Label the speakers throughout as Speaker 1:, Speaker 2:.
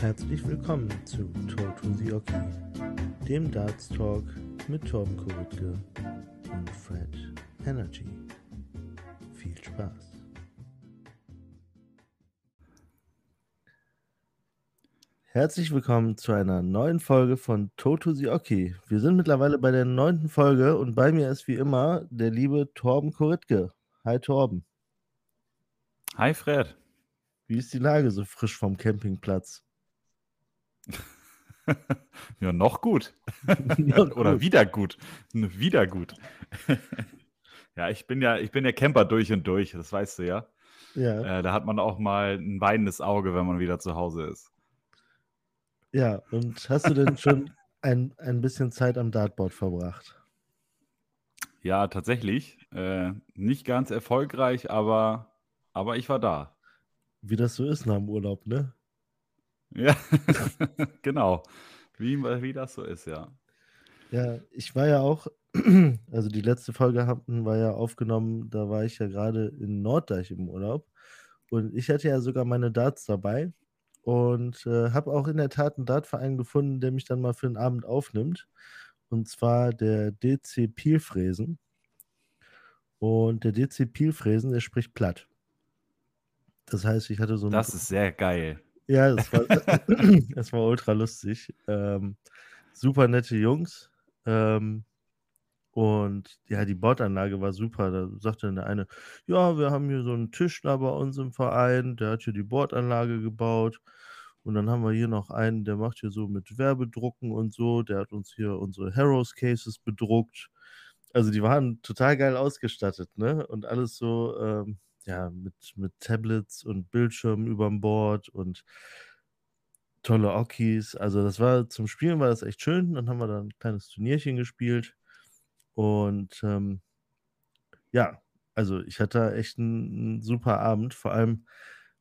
Speaker 1: Herzlich willkommen zu Talk to the Oki, dem Darts Talk mit Torben Kuritke und Fred Energy. Viel Spaß. Herzlich willkommen zu einer neuen Folge von Toto Sioki. Wir sind mittlerweile bei der neunten Folge und bei mir ist wie immer der liebe Torben Koritke. Hi Torben.
Speaker 2: Hi Fred.
Speaker 1: Wie ist die Lage so frisch vom Campingplatz?
Speaker 2: ja, noch gut. Oder wieder gut. Wieder gut. ja, ich bin ja, ich bin ja Camper durch und durch, das weißt du ja. Ja. Äh, da hat man auch mal ein weinendes Auge, wenn man wieder zu Hause ist.
Speaker 1: Ja, und hast du denn schon ein, ein bisschen Zeit am Dartboard verbracht?
Speaker 2: Ja, tatsächlich. Äh, nicht ganz erfolgreich, aber, aber ich war da.
Speaker 1: Wie das so ist nach dem Urlaub, ne?
Speaker 2: Ja, genau. Wie, wie das so ist, ja.
Speaker 1: Ja, ich war ja auch, also die letzte Folge hatten wir ja aufgenommen, da war ich ja gerade in Norddeich im Urlaub. Und ich hatte ja sogar meine Darts dabei und äh, habe auch in der Tat einen Dartverein gefunden, der mich dann mal für den Abend aufnimmt. Und zwar der DC Pielfräsen. Und der DC Pielfräsen, der spricht platt. Das heißt, ich hatte so ein.
Speaker 2: Das ist sehr geil.
Speaker 1: Ja, das war, das war ultra lustig. Ähm, super nette Jungs. Ähm, und ja, die Bordanlage war super. Da sagte dann der eine, ja, wir haben hier so einen Tischler bei uns im Verein, der hat hier die Bordanlage gebaut. Und dann haben wir hier noch einen, der macht hier so mit Werbedrucken und so. Der hat uns hier unsere Heroes Cases bedruckt. Also die waren total geil ausgestattet, ne? Und alles so, ähm, ja, mit, mit Tablets und Bildschirmen überm Bord und tolle Okis. Also das war zum Spielen war das echt schön. Dann haben wir da ein kleines Turnierchen gespielt. Und ähm, ja, also ich hatte echt einen, einen, super Abend, vor allem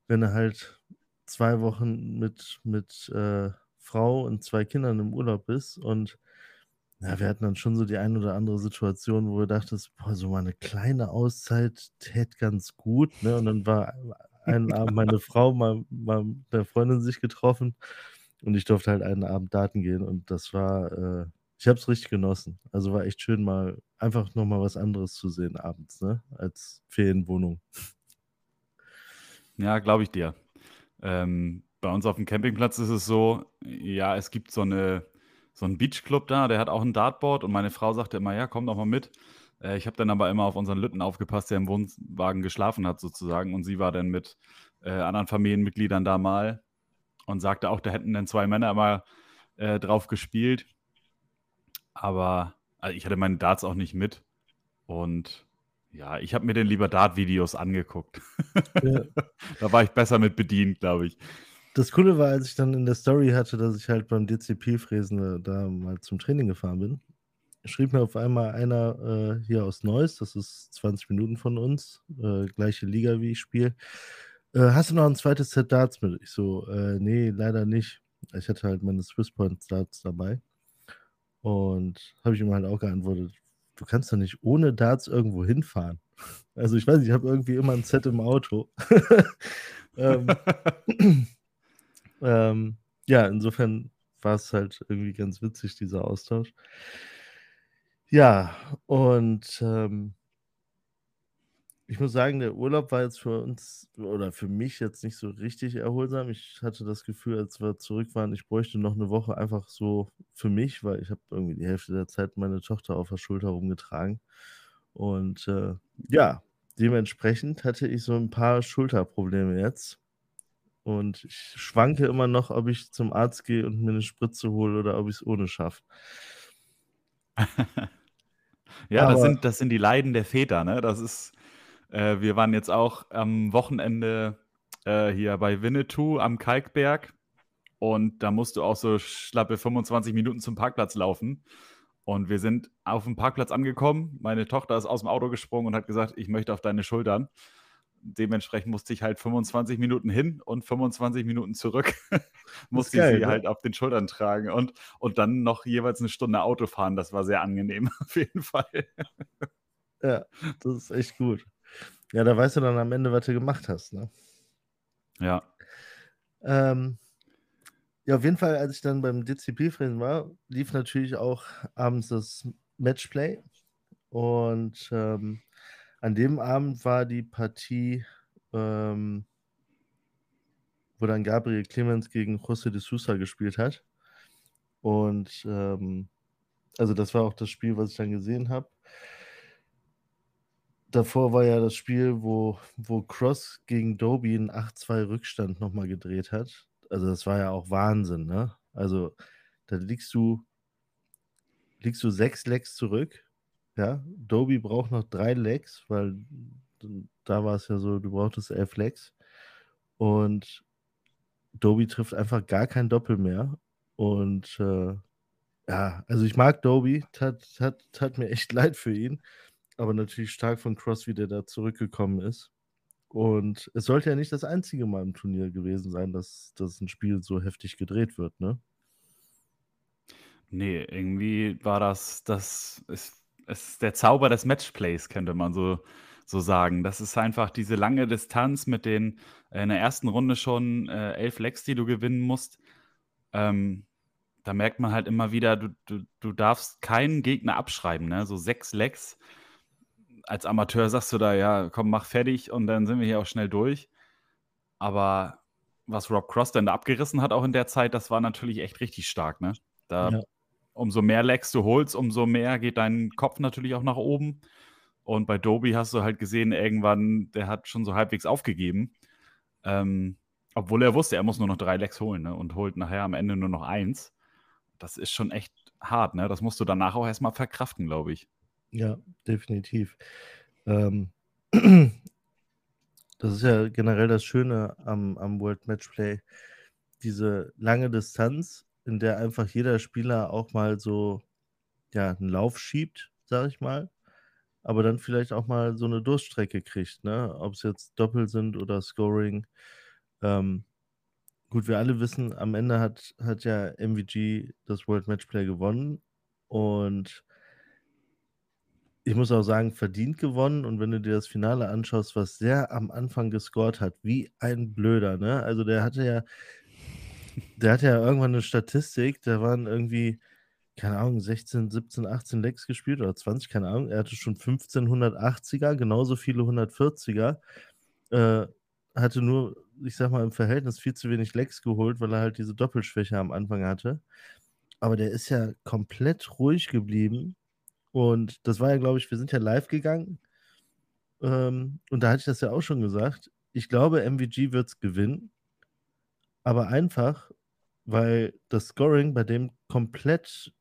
Speaker 1: wenn er halt zwei Wochen mit, mit äh, Frau und zwei Kindern im Urlaub bist und ja, wir hatten dann schon so die ein oder andere Situation, wo wir dachten, boah, so mal eine kleine Auszeit täte ganz gut. Ne? Und dann war einen Abend meine Frau mal, mal mit der Freundin sich getroffen und ich durfte halt einen Abend Daten gehen und das war, äh, ich habe es richtig genossen. Also war echt schön, mal einfach nochmal was anderes zu sehen abends, ne? Als Ferienwohnung.
Speaker 2: Ja, glaube ich dir. Ähm, bei uns auf dem Campingplatz ist es so, ja, es gibt so eine so einen Beachclub da, der hat auch ein Dartboard und meine Frau sagte immer, ja, komm doch mal mit. Äh, ich habe dann aber immer auf unseren Lütten aufgepasst, der im Wohnwagen geschlafen hat sozusagen und sie war dann mit äh, anderen Familienmitgliedern da mal und sagte auch, da hätten dann zwei Männer immer äh, drauf gespielt. Aber also ich hatte meine Darts auch nicht mit. Und ja, ich habe mir dann lieber Dart-Videos angeguckt. Ja. da war ich besser mit bedient, glaube ich.
Speaker 1: Das Coole war, als ich dann in der Story hatte, dass ich halt beim DCP-Fräsen da mal zum Training gefahren bin, schrieb mir auf einmal einer äh, hier aus Neuss, das ist 20 Minuten von uns, äh, gleiche Liga wie ich spiele. Äh, hast du noch ein zweites Set Darts mit? Ich so, äh, nee, leider nicht. Ich hatte halt meine Swisspoint Darts dabei. Und habe ich ihm halt auch geantwortet, du kannst doch nicht ohne Darts irgendwo hinfahren. Also ich weiß nicht, ich habe irgendwie immer ein Set im Auto. ähm, ähm, ja, insofern war es halt irgendwie ganz witzig, dieser Austausch. Ja, und ähm, ich muss sagen, der Urlaub war jetzt für uns oder für mich jetzt nicht so richtig erholsam. Ich hatte das Gefühl, als wir zurück waren, ich bräuchte noch eine Woche einfach so für mich, weil ich habe irgendwie die Hälfte der Zeit meine Tochter auf der Schulter rumgetragen. Und äh, ja, dementsprechend hatte ich so ein paar Schulterprobleme jetzt. Und ich schwanke immer noch, ob ich zum Arzt gehe und mir eine Spritze hole oder ob ich es ohne schaffe.
Speaker 2: ja, das sind, das sind die Leiden der Väter, ne? Das ist, äh, wir waren jetzt auch am Wochenende äh, hier bei Winnetou am Kalkberg und da musst du auch so schlappe 25 Minuten zum Parkplatz laufen. Und wir sind auf dem Parkplatz angekommen. Meine Tochter ist aus dem Auto gesprungen und hat gesagt, ich möchte auf deine Schultern. Dementsprechend musste ich halt 25 Minuten hin und 25 Minuten zurück. musste geil, ich sie ne? halt auf den Schultern tragen und, und dann noch jeweils eine Stunde Auto fahren. Das war sehr angenehm, auf jeden Fall.
Speaker 1: ja, das ist echt gut. Ja, da weißt du dann am Ende, was du gemacht hast, ne?
Speaker 2: Ja.
Speaker 1: Ähm, Ja, auf jeden Fall, als ich dann beim DCP-Frieden war, lief natürlich auch abends das Matchplay. Und ähm, an dem Abend war die Partie, ähm, wo dann Gabriel Clemens gegen José de Sousa gespielt hat. Und ähm, also das war auch das Spiel, was ich dann gesehen habe. Davor war ja das Spiel, wo, wo Cross gegen Doby einen 8-2 Rückstand nochmal gedreht hat. Also das war ja auch Wahnsinn, ne? Also da liegst du, liegst du sechs Lecks zurück. Ja, Doby braucht noch drei Lecks, weil da war es ja so, du brauchtest elf Lecks. Und Doby trifft einfach gar kein Doppel mehr. Und äh, ja, also ich mag Doby, tat, tat, tat mir echt leid für ihn. Aber natürlich stark von Cross, wie der da zurückgekommen ist. Und es sollte ja nicht das einzige Mal im Turnier gewesen sein, dass, dass ein Spiel so heftig gedreht wird, ne?
Speaker 2: Nee, irgendwie war das, das ist, ist der Zauber des Matchplays, könnte man so, so sagen. Das ist einfach diese lange Distanz mit den äh, in der ersten Runde schon äh, elf Lecks, die du gewinnen musst. Ähm, da merkt man halt immer wieder, du, du, du darfst keinen Gegner abschreiben, ne? So sechs Lecks als Amateur sagst du da, ja, komm, mach fertig und dann sind wir hier auch schnell durch. Aber was Rob Cross denn da abgerissen hat, auch in der Zeit, das war natürlich echt richtig stark, ne? Da, ja. Umso mehr Legs du holst, umso mehr geht dein Kopf natürlich auch nach oben. Und bei Doby hast du halt gesehen, irgendwann, der hat schon so halbwegs aufgegeben. Ähm, obwohl er wusste, er muss nur noch drei Legs holen ne? und holt nachher am Ende nur noch eins. Das ist schon echt hart, ne? Das musst du danach auch erstmal verkraften, glaube ich.
Speaker 1: Ja, definitiv. Ähm, das ist ja generell das Schöne am, am World Matchplay. Diese lange Distanz, in der einfach jeder Spieler auch mal so ja, einen Lauf schiebt, sag ich mal, aber dann vielleicht auch mal so eine Durststrecke kriegt, ne? Ob es jetzt Doppel sind oder Scoring. Ähm, gut, wir alle wissen, am Ende hat, hat ja MVG das World Matchplay gewonnen und ich muss auch sagen, verdient gewonnen. Und wenn du dir das Finale anschaust, was der am Anfang gescored hat, wie ein Blöder, ne? Also der hatte ja, der hatte ja irgendwann eine Statistik, da waren irgendwie, keine Ahnung, 16, 17, 18 Lecks gespielt oder 20, keine Ahnung. Er hatte schon 15 180er, genauso viele 140er. Äh, hatte nur, ich sag mal, im Verhältnis viel zu wenig Lecks geholt, weil er halt diese Doppelschwäche am Anfang hatte. Aber der ist ja komplett ruhig geblieben und das war ja, glaube ich, wir sind ja live gegangen. Ähm, und da hatte ich das ja auch schon gesagt. Ich glaube, MVG wird es gewinnen. Aber einfach, weil das Scoring bei dem komplett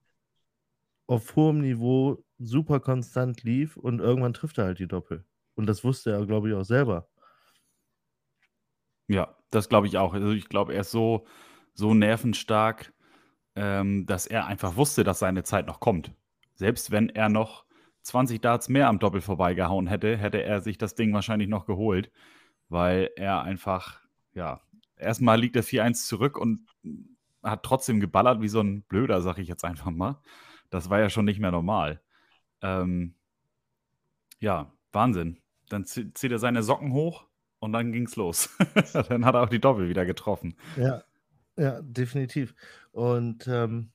Speaker 1: auf hohem Niveau super konstant lief und irgendwann trifft er halt die Doppel. Und das wusste er, glaube ich, auch selber.
Speaker 2: Ja, das glaube ich auch. Also ich glaube, er ist so, so nervenstark, ähm, dass er einfach wusste, dass seine Zeit noch kommt. Selbst wenn er noch 20 Darts mehr am Doppel vorbeigehauen hätte, hätte er sich das Ding wahrscheinlich noch geholt, weil er einfach, ja, erstmal liegt er 4-1 zurück und hat trotzdem geballert wie so ein Blöder, sag ich jetzt einfach mal. Das war ja schon nicht mehr normal. Ähm, ja, Wahnsinn. Dann zieht er seine Socken hoch und dann ging's los. dann hat er auch die Doppel wieder getroffen.
Speaker 1: Ja, ja, definitiv. Und ähm,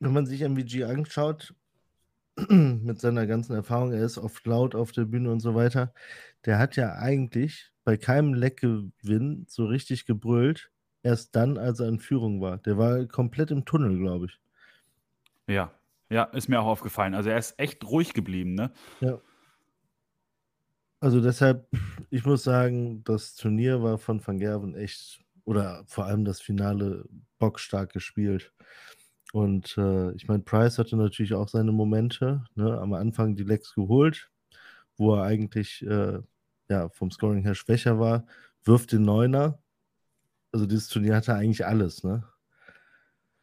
Speaker 1: wenn man sich MVG anschaut, mit seiner ganzen Erfahrung, er ist oft laut auf der Bühne und so weiter, der hat ja eigentlich bei keinem Leckgewinn so richtig gebrüllt, erst dann, als er in Führung war. Der war komplett im Tunnel, glaube ich.
Speaker 2: Ja, ja, ist mir auch aufgefallen. Also er ist echt ruhig geblieben, ne?
Speaker 1: Ja. Also deshalb, ich muss sagen, das Turnier war von Van Gerven echt, oder vor allem das Finale bockstark gespielt. Und äh, ich meine, Price hatte natürlich auch seine Momente. Ne? Am Anfang die Lex geholt, wo er eigentlich äh, ja, vom Scoring her schwächer war, wirft den Neuner. Also dieses Turnier hatte eigentlich alles, ne?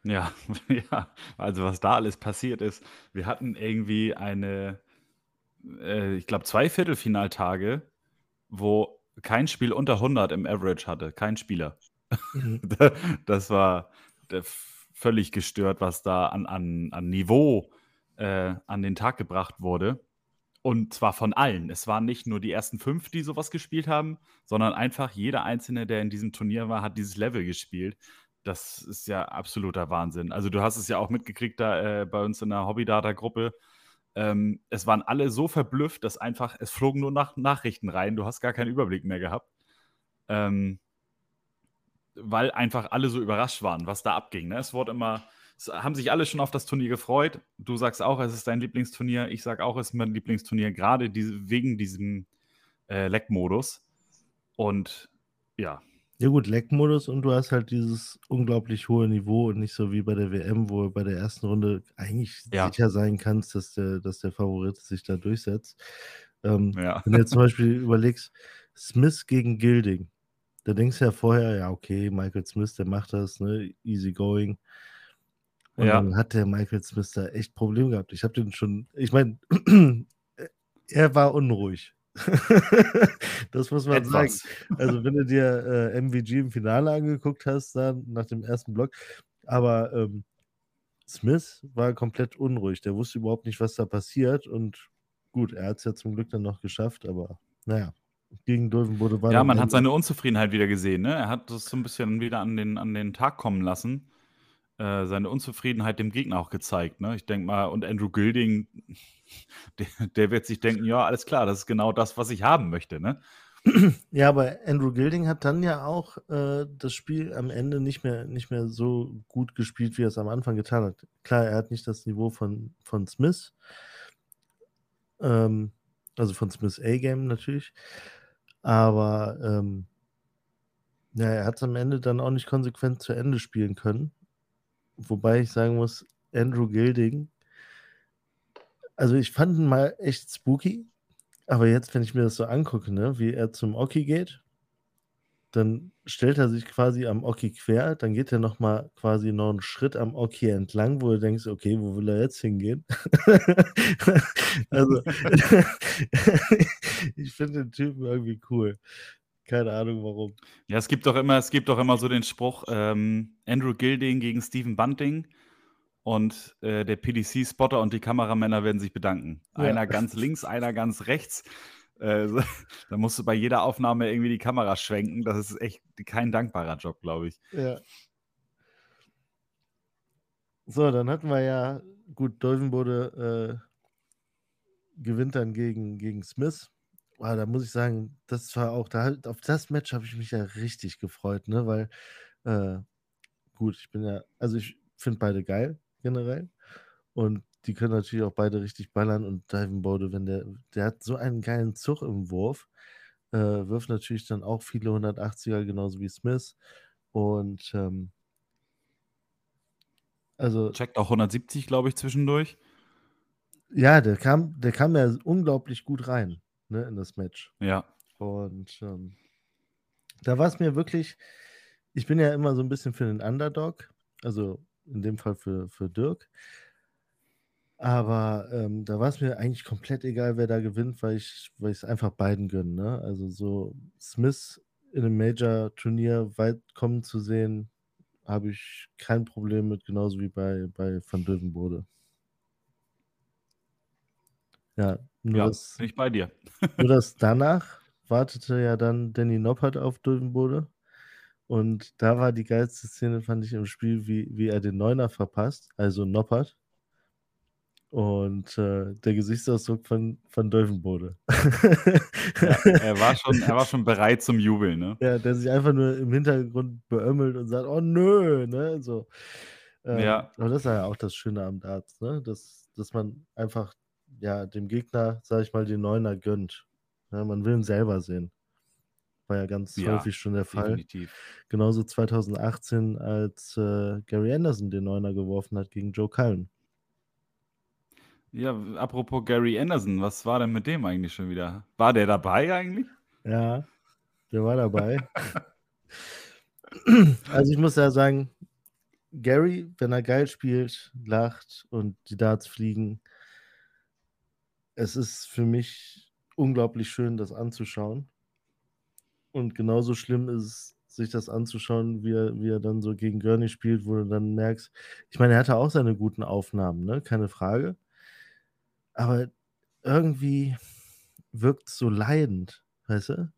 Speaker 2: Ja, ja, also was da alles passiert ist. Wir hatten irgendwie eine, äh, ich glaube, zwei Viertelfinaltage, wo kein Spiel unter 100 im Average hatte, kein Spieler. Mhm. das war, völlig gestört, was da an, an, an Niveau äh, an den Tag gebracht wurde. Und zwar von allen. Es waren nicht nur die ersten fünf, die sowas gespielt haben, sondern einfach jeder Einzelne, der in diesem Turnier war, hat dieses Level gespielt. Das ist ja absoluter Wahnsinn. Also du hast es ja auch mitgekriegt da äh, bei uns in der Hobbydata-Gruppe. Ähm, es waren alle so verblüfft, dass einfach, es flogen nur nach Nachrichten rein. Du hast gar keinen Überblick mehr gehabt. Ähm, weil einfach alle so überrascht waren, was da abging. Ne? Es wurde immer, es haben sich alle schon auf das Turnier gefreut. Du sagst auch, es ist dein Lieblingsturnier. Ich sage auch, es ist mein Lieblingsturnier, gerade diese, wegen diesem äh, Leck-Modus. Und ja.
Speaker 1: Ja gut, Leck-Modus und du hast halt dieses unglaublich hohe Niveau und nicht so wie bei der WM, wo du bei der ersten Runde eigentlich ja. sicher sein kannst, dass der, dass der Favorit sich da durchsetzt. Ähm, ja. Wenn du jetzt zum Beispiel überlegst, Smith gegen Gilding, da denkst du ja vorher, ja, okay, Michael Smith, der macht das, ne, easy going. Und ja. dann hat der Michael Smith da echt Probleme gehabt. Ich habe den schon, ich meine, er war unruhig. das muss man Etwas. sagen. Also, wenn du dir äh, MVG im Finale angeguckt hast, dann nach dem ersten Block, aber ähm, Smith war komplett unruhig. Der wusste überhaupt nicht, was da passiert. Und gut, er hat es ja zum Glück dann noch geschafft, aber naja gegen Dolvenbode
Speaker 2: war. Ja, man hat seine Unzufriedenheit wieder gesehen. Ne? Er hat das so ein bisschen wieder an den, an den Tag kommen lassen. Äh, seine Unzufriedenheit dem Gegner auch gezeigt. Ne? Ich denke mal, und Andrew Gilding, der, der, wird sich denken: Ja, alles klar, das ist genau das, was ich haben möchte. Ne?
Speaker 1: Ja, aber Andrew Gilding hat dann ja auch äh, das Spiel am Ende nicht mehr, nicht mehr so gut gespielt, wie er es am Anfang getan hat. Klar, er hat nicht das Niveau von, von Smith. Ähm, also von Smith A-Game natürlich. Aber ähm, ja, er hat es am Ende dann auch nicht konsequent zu Ende spielen können. Wobei ich sagen muss, Andrew Gilding, also ich fand ihn mal echt spooky, aber jetzt, wenn ich mir das so angucke, ne, wie er zum Oki geht, dann stellt er sich quasi am Oki quer, dann geht er nochmal quasi noch einen Schritt am Oki entlang, wo du denkst, okay, wo will er jetzt hingehen? also, ich finde den Typen irgendwie cool. Keine Ahnung warum.
Speaker 2: Ja, es gibt doch immer, es gibt doch immer so den Spruch, ähm, Andrew Gilding gegen Stephen Bunting und äh, der PDC-Spotter und die Kameramänner werden sich bedanken. Ja. Einer ganz links, einer ganz rechts. Äh, da musst du bei jeder Aufnahme irgendwie die Kamera schwenken. Das ist echt kein dankbarer Job, glaube ich.
Speaker 1: Ja. So, dann hatten wir ja, gut, Dolvenbode äh, gewinnt dann gegen, gegen Smith. Oh, da muss ich sagen, das war auch, da, auf das Match habe ich mich ja richtig gefreut, ne? Weil, äh, gut, ich bin ja, also ich finde beide geil, generell. Und die können natürlich auch beide richtig ballern und Divenbode, wenn der, der hat so einen geilen Zug im Wurf, äh, wirft natürlich dann auch viele 180er, genauso wie Smith. Und ähm, also.
Speaker 2: Checkt auch 170, glaube ich, zwischendurch.
Speaker 1: Ja, der kam, der kam ja unglaublich gut rein, ne, in das Match.
Speaker 2: Ja.
Speaker 1: Und ähm, da war es mir wirklich, ich bin ja immer so ein bisschen für den Underdog, also in dem Fall für, für Dirk. Aber ähm, da war es mir eigentlich komplett egal, wer da gewinnt, weil ich weil es einfach beiden gönne. Ne? Also so Smith in einem Major-Turnier weit kommen zu sehen, habe ich kein Problem mit, genauso wie bei, bei Van Dövenbode. Ja,
Speaker 2: nur ja, das, bin ich bei dir.
Speaker 1: nur das danach wartete ja dann Danny Noppert auf Dövenbode. Und da war die geilste Szene, fand ich im Spiel, wie, wie er den Neuner verpasst, also Noppert. Und äh, der Gesichtsausdruck von, von Dolphenbode.
Speaker 2: ja, er, war schon, er war schon bereit zum Jubeln, ne?
Speaker 1: Ja, der sich einfach nur im Hintergrund beömmelt und sagt, oh nö, ne? So. Ähm, ja. Aber das ist ja auch das Schöne am Darts, ne? Dass, dass man einfach ja, dem Gegner, sag ich mal, den Neuner gönnt. Ja, man will ihn selber sehen. War ja ganz ja, häufig schon der Fall. Definitiv. Genauso 2018, als äh, Gary Anderson den Neuner geworfen hat gegen Joe Cullen.
Speaker 2: Ja, apropos Gary Anderson, was war denn mit dem eigentlich schon wieder? War der dabei eigentlich?
Speaker 1: Ja, der war dabei. also ich muss ja sagen, Gary, wenn er geil spielt, lacht und die Darts fliegen, es ist für mich unglaublich schön, das anzuschauen. Und genauso schlimm ist es, sich das anzuschauen, wie er, wie er dann so gegen Gurney spielt, wo du dann merkst, ich meine, er hatte auch seine guten Aufnahmen, ne? Keine Frage. Aber irgendwie wirkt so leidend, weißt du?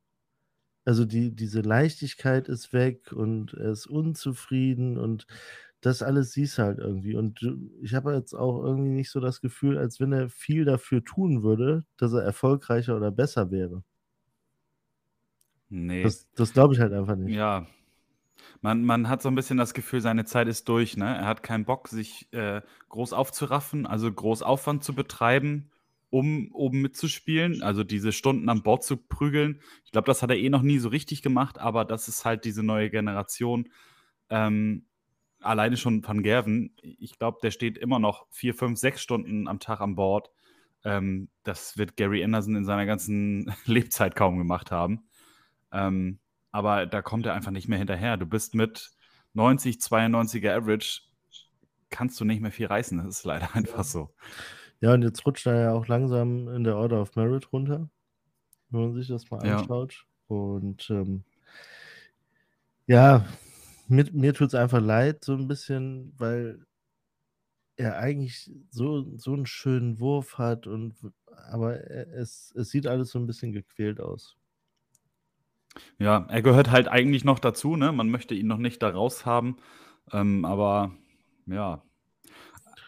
Speaker 1: Also die, diese Leichtigkeit ist weg und er ist unzufrieden und das alles siehst du halt irgendwie. Und ich habe jetzt auch irgendwie nicht so das Gefühl, als wenn er viel dafür tun würde, dass er erfolgreicher oder besser wäre.
Speaker 2: Nee.
Speaker 1: Das, das glaube ich halt einfach nicht.
Speaker 2: Ja. Man, man hat so ein bisschen das Gefühl, seine Zeit ist durch. Ne? Er hat keinen Bock, sich äh, groß aufzuraffen, also groß Aufwand zu betreiben, um oben mitzuspielen. Also diese Stunden am Bord zu prügeln. Ich glaube, das hat er eh noch nie so richtig gemacht, aber das ist halt diese neue Generation. Ähm, alleine schon Van Gerven, ich glaube, der steht immer noch vier, fünf, sechs Stunden am Tag an Bord. Ähm, das wird Gary Anderson in seiner ganzen Lebzeit kaum gemacht haben. Ähm, aber da kommt er einfach nicht mehr hinterher. Du bist mit 90, 92er Average, kannst du nicht mehr viel reißen. Das ist leider einfach so.
Speaker 1: Ja, und jetzt rutscht er ja auch langsam in der Order of Merit runter, wenn man sich das mal
Speaker 2: Ja.
Speaker 1: anschaut. Und ähm, ja, mir, mir tut es einfach leid, so ein bisschen, weil er eigentlich so, so einen schönen Wurf hat und aber er- es, es sieht alles so ein bisschen gequält aus.
Speaker 2: Ja, er gehört halt eigentlich noch dazu, ne? Man möchte ihn noch nicht da raus haben. Ähm, aber ja,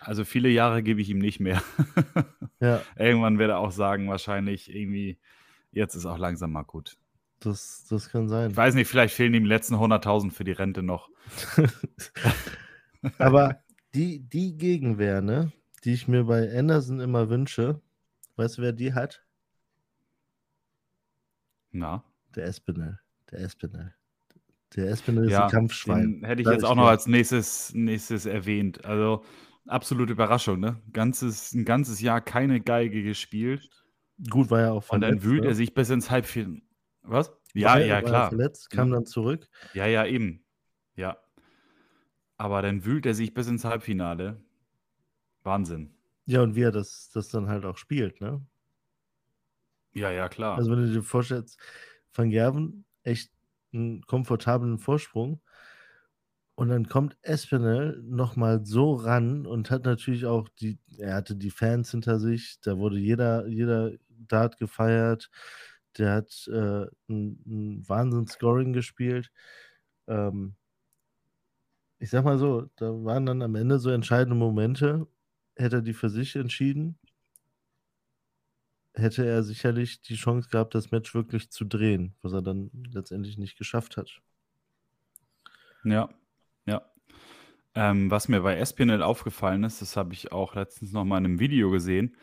Speaker 2: also viele Jahre gebe ich ihm nicht mehr.
Speaker 1: Ja,
Speaker 2: Irgendwann wird er auch sagen, wahrscheinlich irgendwie, jetzt ist auch langsam mal gut.
Speaker 1: Das, das kann sein.
Speaker 2: Ich weiß nicht, vielleicht fehlen ihm die letzten 100.000 für die Rente noch.
Speaker 1: Aber die, die Gegenwehr, ne, die ich mir bei Anderson immer wünsche, weißt du, wer die hat?
Speaker 2: Na,
Speaker 1: Der Espinel. Der Espinel. Der Espinel ist
Speaker 2: ja,
Speaker 1: ein Kampfschwein.
Speaker 2: den hätte ich jetzt
Speaker 1: ich
Speaker 2: auch noch als nächstes, nächstes erwähnt. Also absolute Überraschung, ne? Ganzes, ein ganzes Jahr keine Geige gespielt.
Speaker 1: Gut, war ja auch
Speaker 2: Und dann wühlt
Speaker 1: ne?
Speaker 2: er sich bis ins Halbfinale. Was? Ja,
Speaker 1: er-
Speaker 2: ja, klar.
Speaker 1: verletzt, kam
Speaker 2: Ja.
Speaker 1: dann zurück.
Speaker 2: Ja, ja, eben. Ja. Aber dann wühlt er sich bis ins Halbfinale. Wahnsinn.
Speaker 1: Ja, und wie er das, das dann halt auch spielt, ne?
Speaker 2: Ja, ja, klar.
Speaker 1: Also, wenn du dir vorstellst, Van Gerven echt einen komfortablen Vorsprung und dann kommt Espinel nochmal so ran und hat natürlich auch die, er hatte die Fans hinter sich, da wurde jeder, jeder Dart gefeiert, der hat äh, ein, ein Wahnsinn-Scoring gespielt. Ähm, ich sag mal so, da waren dann am Ende so entscheidende Momente, hätte er die für sich entschieden, hätte er sicherlich die Chance gehabt, das Match wirklich zu drehen, was er dann letztendlich nicht geschafft hat.
Speaker 2: Ja, ja. Ähm, was mir bei Espinel aufgefallen ist, das habe ich auch letztens noch mal in einem Video gesehen,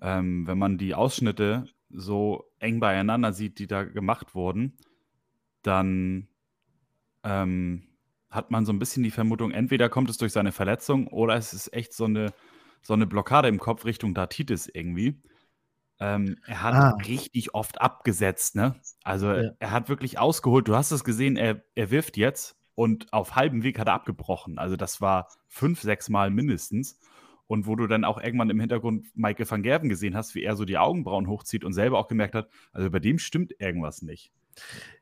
Speaker 2: ähm, wenn man die Ausschnitte so eng beieinander sieht, die da gemacht wurden, dann ähm, hat man so ein bisschen die Vermutung, entweder kommt es durch seine Verletzung oder es ist echt so eine, so eine Blockade im Kopf Richtung Datitis irgendwie. Ähm, er hat
Speaker 1: Ah.
Speaker 2: richtig oft abgesetzt, ne? Also
Speaker 1: Ja.
Speaker 2: er hat wirklich ausgeholt. Du hast es gesehen, er, er wirft jetzt und auf halbem Weg hat er abgebrochen. Also das war fünf, sechs Mal mindestens. Und wo du dann auch irgendwann im Hintergrund Michael van Gerven gesehen hast, wie er so die Augenbrauen hochzieht und selber auch gemerkt hat, also bei dem stimmt irgendwas nicht.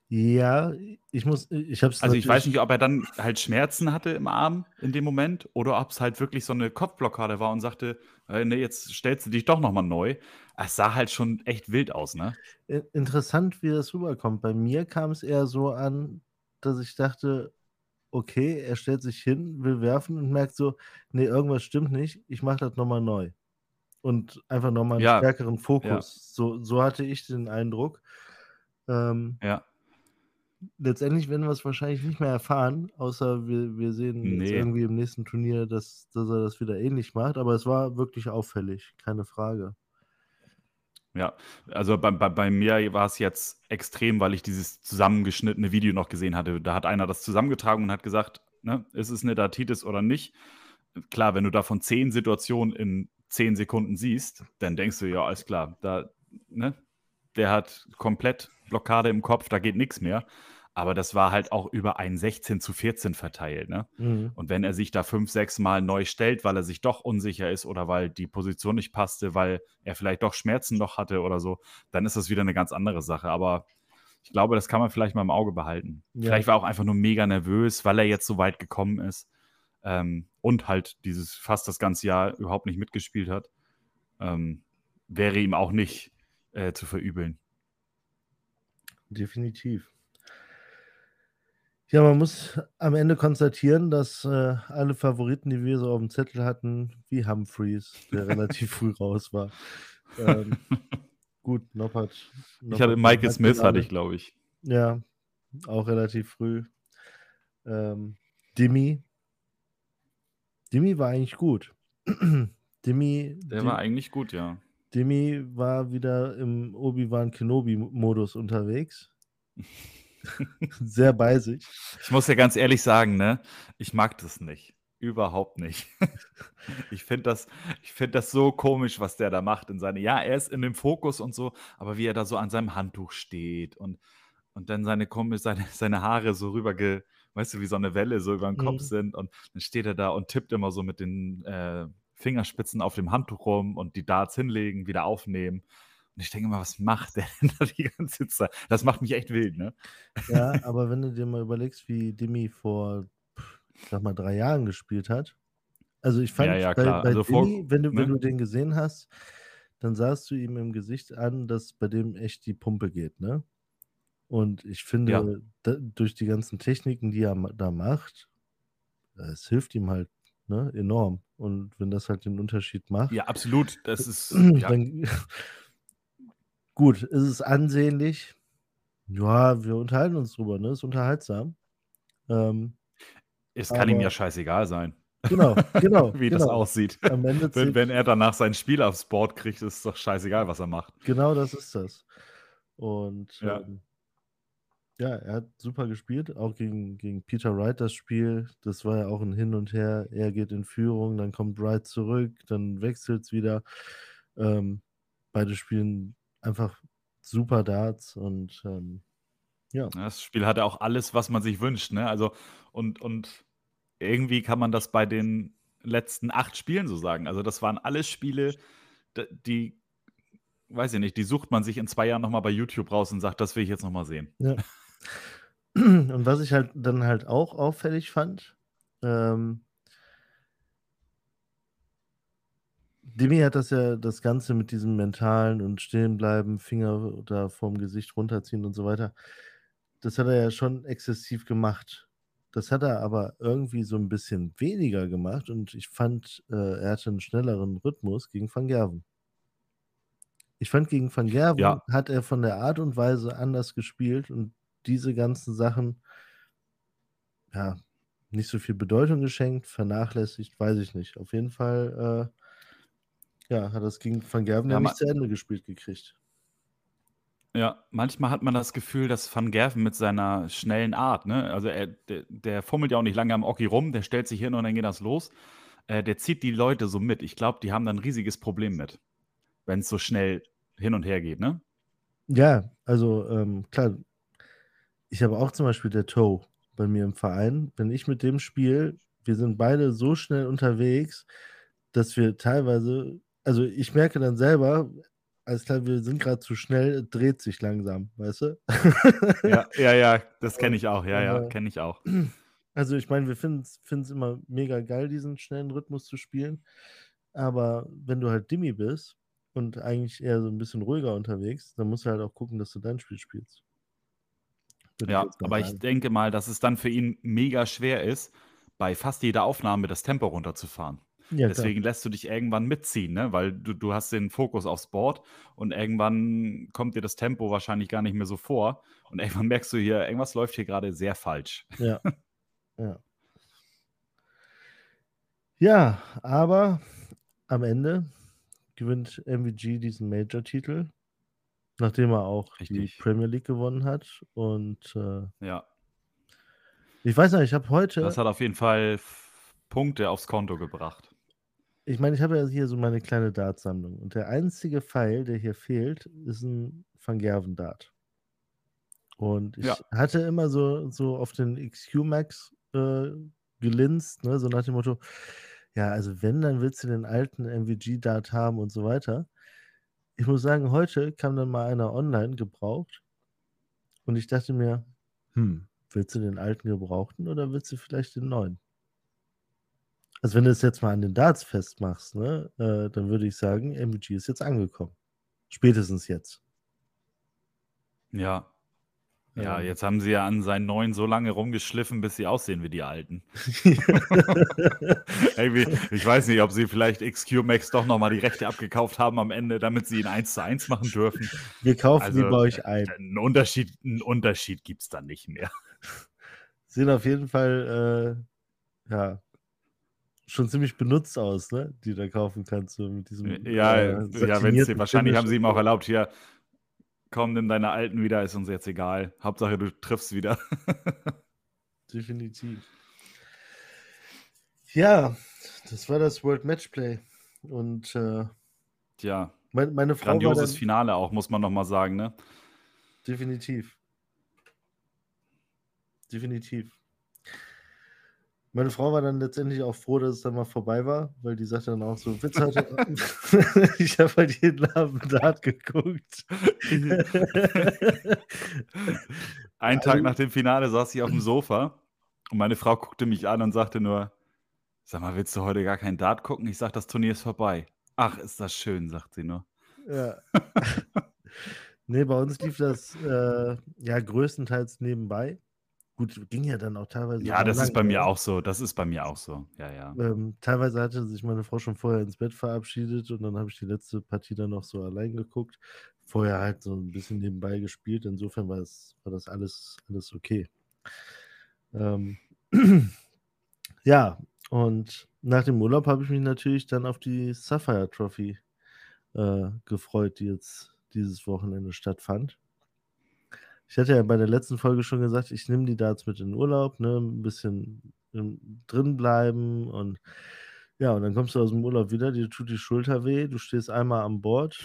Speaker 1: Ja, ich muss, ich habe es
Speaker 2: Also ich weiß nicht, ob er dann halt Schmerzen hatte im Arm in dem Moment oder ob es halt wirklich so eine Kopfblockade war und sagte, äh, nee, jetzt stellst du dich doch nochmal neu. Es sah halt schon echt wild aus, ne?
Speaker 1: Interessant, wie das rüberkommt. Bei mir kam es eher so an, dass ich dachte, okay, er stellt sich hin, will werfen und merkt so, nee, irgendwas stimmt nicht, ich mache das nochmal neu. Und einfach nochmal einen
Speaker 2: Ja,
Speaker 1: stärkeren Fokus. So, so hatte ich den Eindruck. Ähm,
Speaker 2: Ja.
Speaker 1: letztendlich werden wir es wahrscheinlich nicht mehr erfahren, außer wir, wir sehen jetzt
Speaker 2: Nee.
Speaker 1: irgendwie im nächsten Turnier, dass, dass er das wieder ähnlich macht. Aber es war wirklich auffällig, keine Frage.
Speaker 2: Ja, also bei, bei, bei mir war es jetzt extrem, weil ich dieses zusammengeschnittene Video noch gesehen hatte. Da hat einer das zusammengetragen und hat gesagt, ne, ist es eine Datitis oder nicht? Klar, wenn du davon zehn Situationen in zehn Sekunden siehst, dann denkst du, ja, alles klar, da, ne, der hat komplett Blockade im Kopf, da geht nichts mehr. Aber das war halt auch über ein 16 zu 14 verteilt, ne?
Speaker 1: Mhm.
Speaker 2: Und wenn er sich da fünf, sechs Mal neu stellt, weil er sich doch unsicher ist oder weil die Position nicht passte, weil er vielleicht doch Schmerzen noch hatte oder so, dann ist das wieder eine ganz andere Sache. Aber ich glaube, das kann man vielleicht mal im Auge behalten.
Speaker 1: Ja.
Speaker 2: Vielleicht war er auch einfach nur mega nervös, weil er jetzt so weit gekommen ist ähm, und halt dieses fast das ganze Jahr überhaupt nicht mitgespielt hat. Ähm, wäre ihm auch nicht äh, zu verübeln.
Speaker 1: Definitiv. Ja, man muss am Ende konstatieren, dass äh, alle Favoriten, die wir so auf dem Zettel hatten, wie Humphreys, der relativ früh raus war. Ähm, gut, Noppert.
Speaker 2: Ich hatte Michael Smith, hatte ich, glaube ich.
Speaker 1: Ja, auch relativ früh. Ähm, Dimi. Dimi war eigentlich gut. Dimi.
Speaker 2: Der war eigentlich gut, ja.
Speaker 1: Dimi war wieder im Obi-Wan Kenobi-Modus unterwegs. Sehr bei sich.
Speaker 2: Ich muss ja ganz ehrlich sagen, ne, ich mag das nicht. Überhaupt nicht. ich finde das, find das so komisch, was der da macht in seine. Ja, er ist in dem Fokus und so, aber wie er da so an seinem Handtuch steht und, und dann seine, seine, seine Haare so rüber, weißt du, wie so eine Welle so über den Kopf mhm. sind und dann steht er da und tippt immer so mit den äh, Fingerspitzen auf dem Handtuch rum und die Darts hinlegen, wieder aufnehmen. Und ich denke mal, was macht der denn da die ganze Zeit? Das macht mich echt wild, ne?
Speaker 1: Ja, aber wenn du dir mal überlegst, wie Demi vor, sag mal, drei Jahren gespielt hat. Also ich fand,
Speaker 2: ja, ja, bei, bei
Speaker 1: also Demi, vor, wenn, du, ne? wenn du den gesehen hast, dann sahst du ihm im Gesicht an, dass bei dem echt die Pumpe geht, ne? Und ich finde, ja. da, durch die ganzen Techniken, die er da macht, es hilft ihm halt ne, enorm. Und wenn das halt den Unterschied macht.
Speaker 2: Ja, absolut. Das ist.
Speaker 1: Ja. Gut, ist es ansehnlich? Ja, wir unterhalten uns drüber, ne? Ist unterhaltsam. Ähm,
Speaker 2: es kann ihm ja scheißegal sein.
Speaker 1: Genau, genau.
Speaker 2: Wie
Speaker 1: genau.
Speaker 2: das aussieht. wenn, wenn er danach sein Spiel aufs Board kriegt, ist es doch scheißegal, was er macht.
Speaker 1: Genau, das ist das. Und ja, ähm, ja er hat super gespielt, auch gegen, gegen Peter Wright das Spiel. Das war ja auch ein Hin und Her. Er geht in Führung, dann kommt Wright zurück, dann wechselt es wieder. Ähm, beide spielen einfach super Darts und ähm, ja.
Speaker 2: Das Spiel hatte auch alles, was man sich wünscht, ne? Also und, und irgendwie kann man das bei den letzten acht Spielen so sagen. Also das waren alles Spiele, die, weiß ich nicht, die sucht man sich in zwei Jahren nochmal bei YouTube raus und sagt, das will ich jetzt nochmal sehen.
Speaker 1: Ja. Und was ich halt dann halt auch auffällig fand, ähm, Demi hat das ja das Ganze mit diesem mentalen und Stehenbleiben, Finger da vorm Gesicht runterziehen und so weiter. Das hat er ja schon exzessiv gemacht. Das hat er aber irgendwie so ein bisschen weniger gemacht und ich fand, äh, er hatte einen schnelleren Rhythmus gegen Van Gerven. Ich fand, gegen Van Gerven ja. hat er von der Art und Weise anders gespielt und diese ganzen Sachen, ja, nicht so viel Bedeutung geschenkt, vernachlässigt, weiß ich nicht. Auf jeden Fall äh, ja, hat das gegen Van Gerven ja, nicht zu Ende gespielt gekriegt.
Speaker 2: Ja, manchmal hat man das Gefühl, dass Van Gerven mit seiner schnellen Art, ne, also er, der, der fummelt ja auch nicht lange am Oki rum, der stellt sich hin und dann geht das los. Äh, der zieht die Leute so mit. Ich glaube, die haben da ein riesiges Problem mit, wenn es so schnell hin und her geht, ne?
Speaker 1: Ja, also ähm, klar, ich habe auch zum Beispiel der Toe bei mir im Verein. Wenn ich mit dem spiele, wir sind beide so schnell unterwegs, dass wir teilweise also ich merke dann selber, alles klar, wir sind gerade zu schnell, dreht sich langsam, weißt du?
Speaker 2: ja, ja, ja, das kenne ich auch, ja, ja, kenne ich auch.
Speaker 1: Also ich meine, wir finden es immer mega geil, diesen schnellen Rhythmus zu spielen. Aber wenn du halt Dimmi bist und eigentlich eher so ein bisschen ruhiger unterwegs, dann musst du halt auch gucken, dass du dein Spiel spielst.
Speaker 2: Würde ja, ich aber ich denke mal, dass es dann für ihn mega schwer ist, bei fast jeder Aufnahme das Tempo runterzufahren. Ja, Deswegen lässt du dich irgendwann mitziehen, ne? weil du, du hast den Fokus aufs Board und irgendwann kommt dir das Tempo wahrscheinlich gar nicht mehr so vor und irgendwann merkst du hier, irgendwas läuft hier gerade sehr falsch.
Speaker 1: Ja. ja. Ja, aber am Ende gewinnt MVG diesen Major-Titel, nachdem er auch Richtig. die Premier League gewonnen hat. Und äh,
Speaker 2: ja.
Speaker 1: Ich weiß nicht, ich habe heute.
Speaker 2: Das hat auf jeden Fall Punkte aufs Konto gebracht.
Speaker 1: Ich meine, ich habe ja hier so meine kleine Dartsammlung und der einzige Pfeil, der hier fehlt, ist ein Van Gerven Dart. Und ich ja. hatte immer so, so auf den XQ Max äh, gelinst, ne? so nach dem Motto, ja, also wenn, dann willst du den alten MVG-Dart haben und so weiter. Ich muss sagen, heute kam dann mal einer online gebraucht und ich dachte mir, hm, willst du den alten gebrauchten oder willst du vielleicht den neuen? Also wenn du es jetzt mal an den Darts festmachst, ne, äh, dann würde ich sagen, MVG ist jetzt angekommen. Spätestens jetzt.
Speaker 2: Ja. Ja, ähm. jetzt haben sie ja an seinen neuen so lange rumgeschliffen, bis sie aussehen wie die alten. ich weiß nicht, ob sie vielleicht XQ Max doch nochmal die Rechte abgekauft haben am Ende, damit sie ihn 1 zu 1 machen dürfen.
Speaker 1: Wir kaufen also, die bei euch ein.
Speaker 2: Einen Unterschied, einen Unterschied gibt es dann nicht mehr.
Speaker 1: Sehen auf jeden Fall, äh, ja, schon ziemlich benutzt aus, ne? Die du da kaufen kannst, so mit diesem.
Speaker 2: Ja, äh, ja wenn sie, wahrscheinlich haben sie ihm auch erlaubt, hier, komm, nimm deine alten wieder, ist uns jetzt egal. Hauptsache, du triffst wieder.
Speaker 1: Definitiv. Ja, das war das World Matchplay. Und äh,
Speaker 2: ja,
Speaker 1: mein, meine Frau.
Speaker 2: Grandioses dann, Finale auch, muss man nochmal sagen, ne?
Speaker 1: Definitiv. Definitiv. Meine Frau war dann letztendlich auch froh, dass es dann mal vorbei war, weil die sagte dann auch so, Witz heute, ich habe halt jeden Abend Dart geguckt.
Speaker 2: Einen Tag nach dem Finale saß ich auf dem Sofa und meine Frau guckte mich an und sagte nur, sag mal, willst du heute gar kein Dart gucken? Ich sag, das Turnier ist vorbei. Ach, ist das schön, sagt sie nur.
Speaker 1: Ja. nee, bei uns lief das äh, ja größtenteils nebenbei. Gut, ging ja dann auch teilweise.
Speaker 2: Ja, das ist bei mir auch so. Das ist bei mir auch so. Ja, ja.
Speaker 1: Ähm, teilweise hatte sich meine Frau schon vorher ins Bett verabschiedet und dann habe ich die letzte Partie dann noch so allein geguckt. Vorher halt so ein bisschen nebenbei gespielt. Insofern war, es, war das alles, alles okay. Ähm, ja, und nach dem Urlaub habe ich mich natürlich dann auf die Sapphire Trophy äh, gefreut, die jetzt dieses Wochenende stattfand. Ich hatte ja bei der letzten Folge schon gesagt, ich nehme die Darts mit in den Urlaub, ne, ein bisschen drin bleiben und ja, und dann kommst du aus dem Urlaub wieder, dir tut die Schulter weh, du stehst einmal an Bord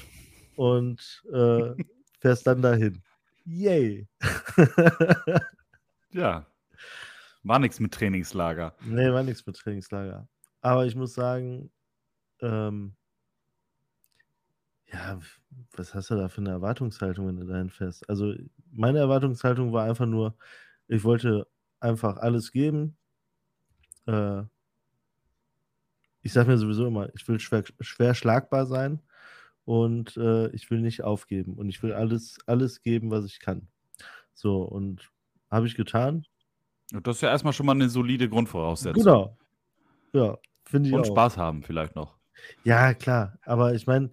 Speaker 1: und äh, fährst dann dahin. Yay!
Speaker 2: ja. War nichts mit Trainingslager.
Speaker 1: Nee, war nichts mit Trainingslager. Aber ich muss sagen, ähm, ja, was hast du da für eine Erwartungshaltung, wenn du dahin fährst? Also, meine Erwartungshaltung war einfach nur, ich wollte einfach alles geben. Äh, ich sage mir sowieso immer, ich will schwer, schwer schlagbar sein und äh, ich will nicht aufgeben und ich will alles, alles geben, was ich kann. So, und habe ich getan.
Speaker 2: Das ist ja erstmal schon mal eine solide Grundvoraussetzung.
Speaker 1: Genau. Ja, finde ich
Speaker 2: und
Speaker 1: auch.
Speaker 2: Spaß haben vielleicht noch.
Speaker 1: Ja, klar. Aber ich meine,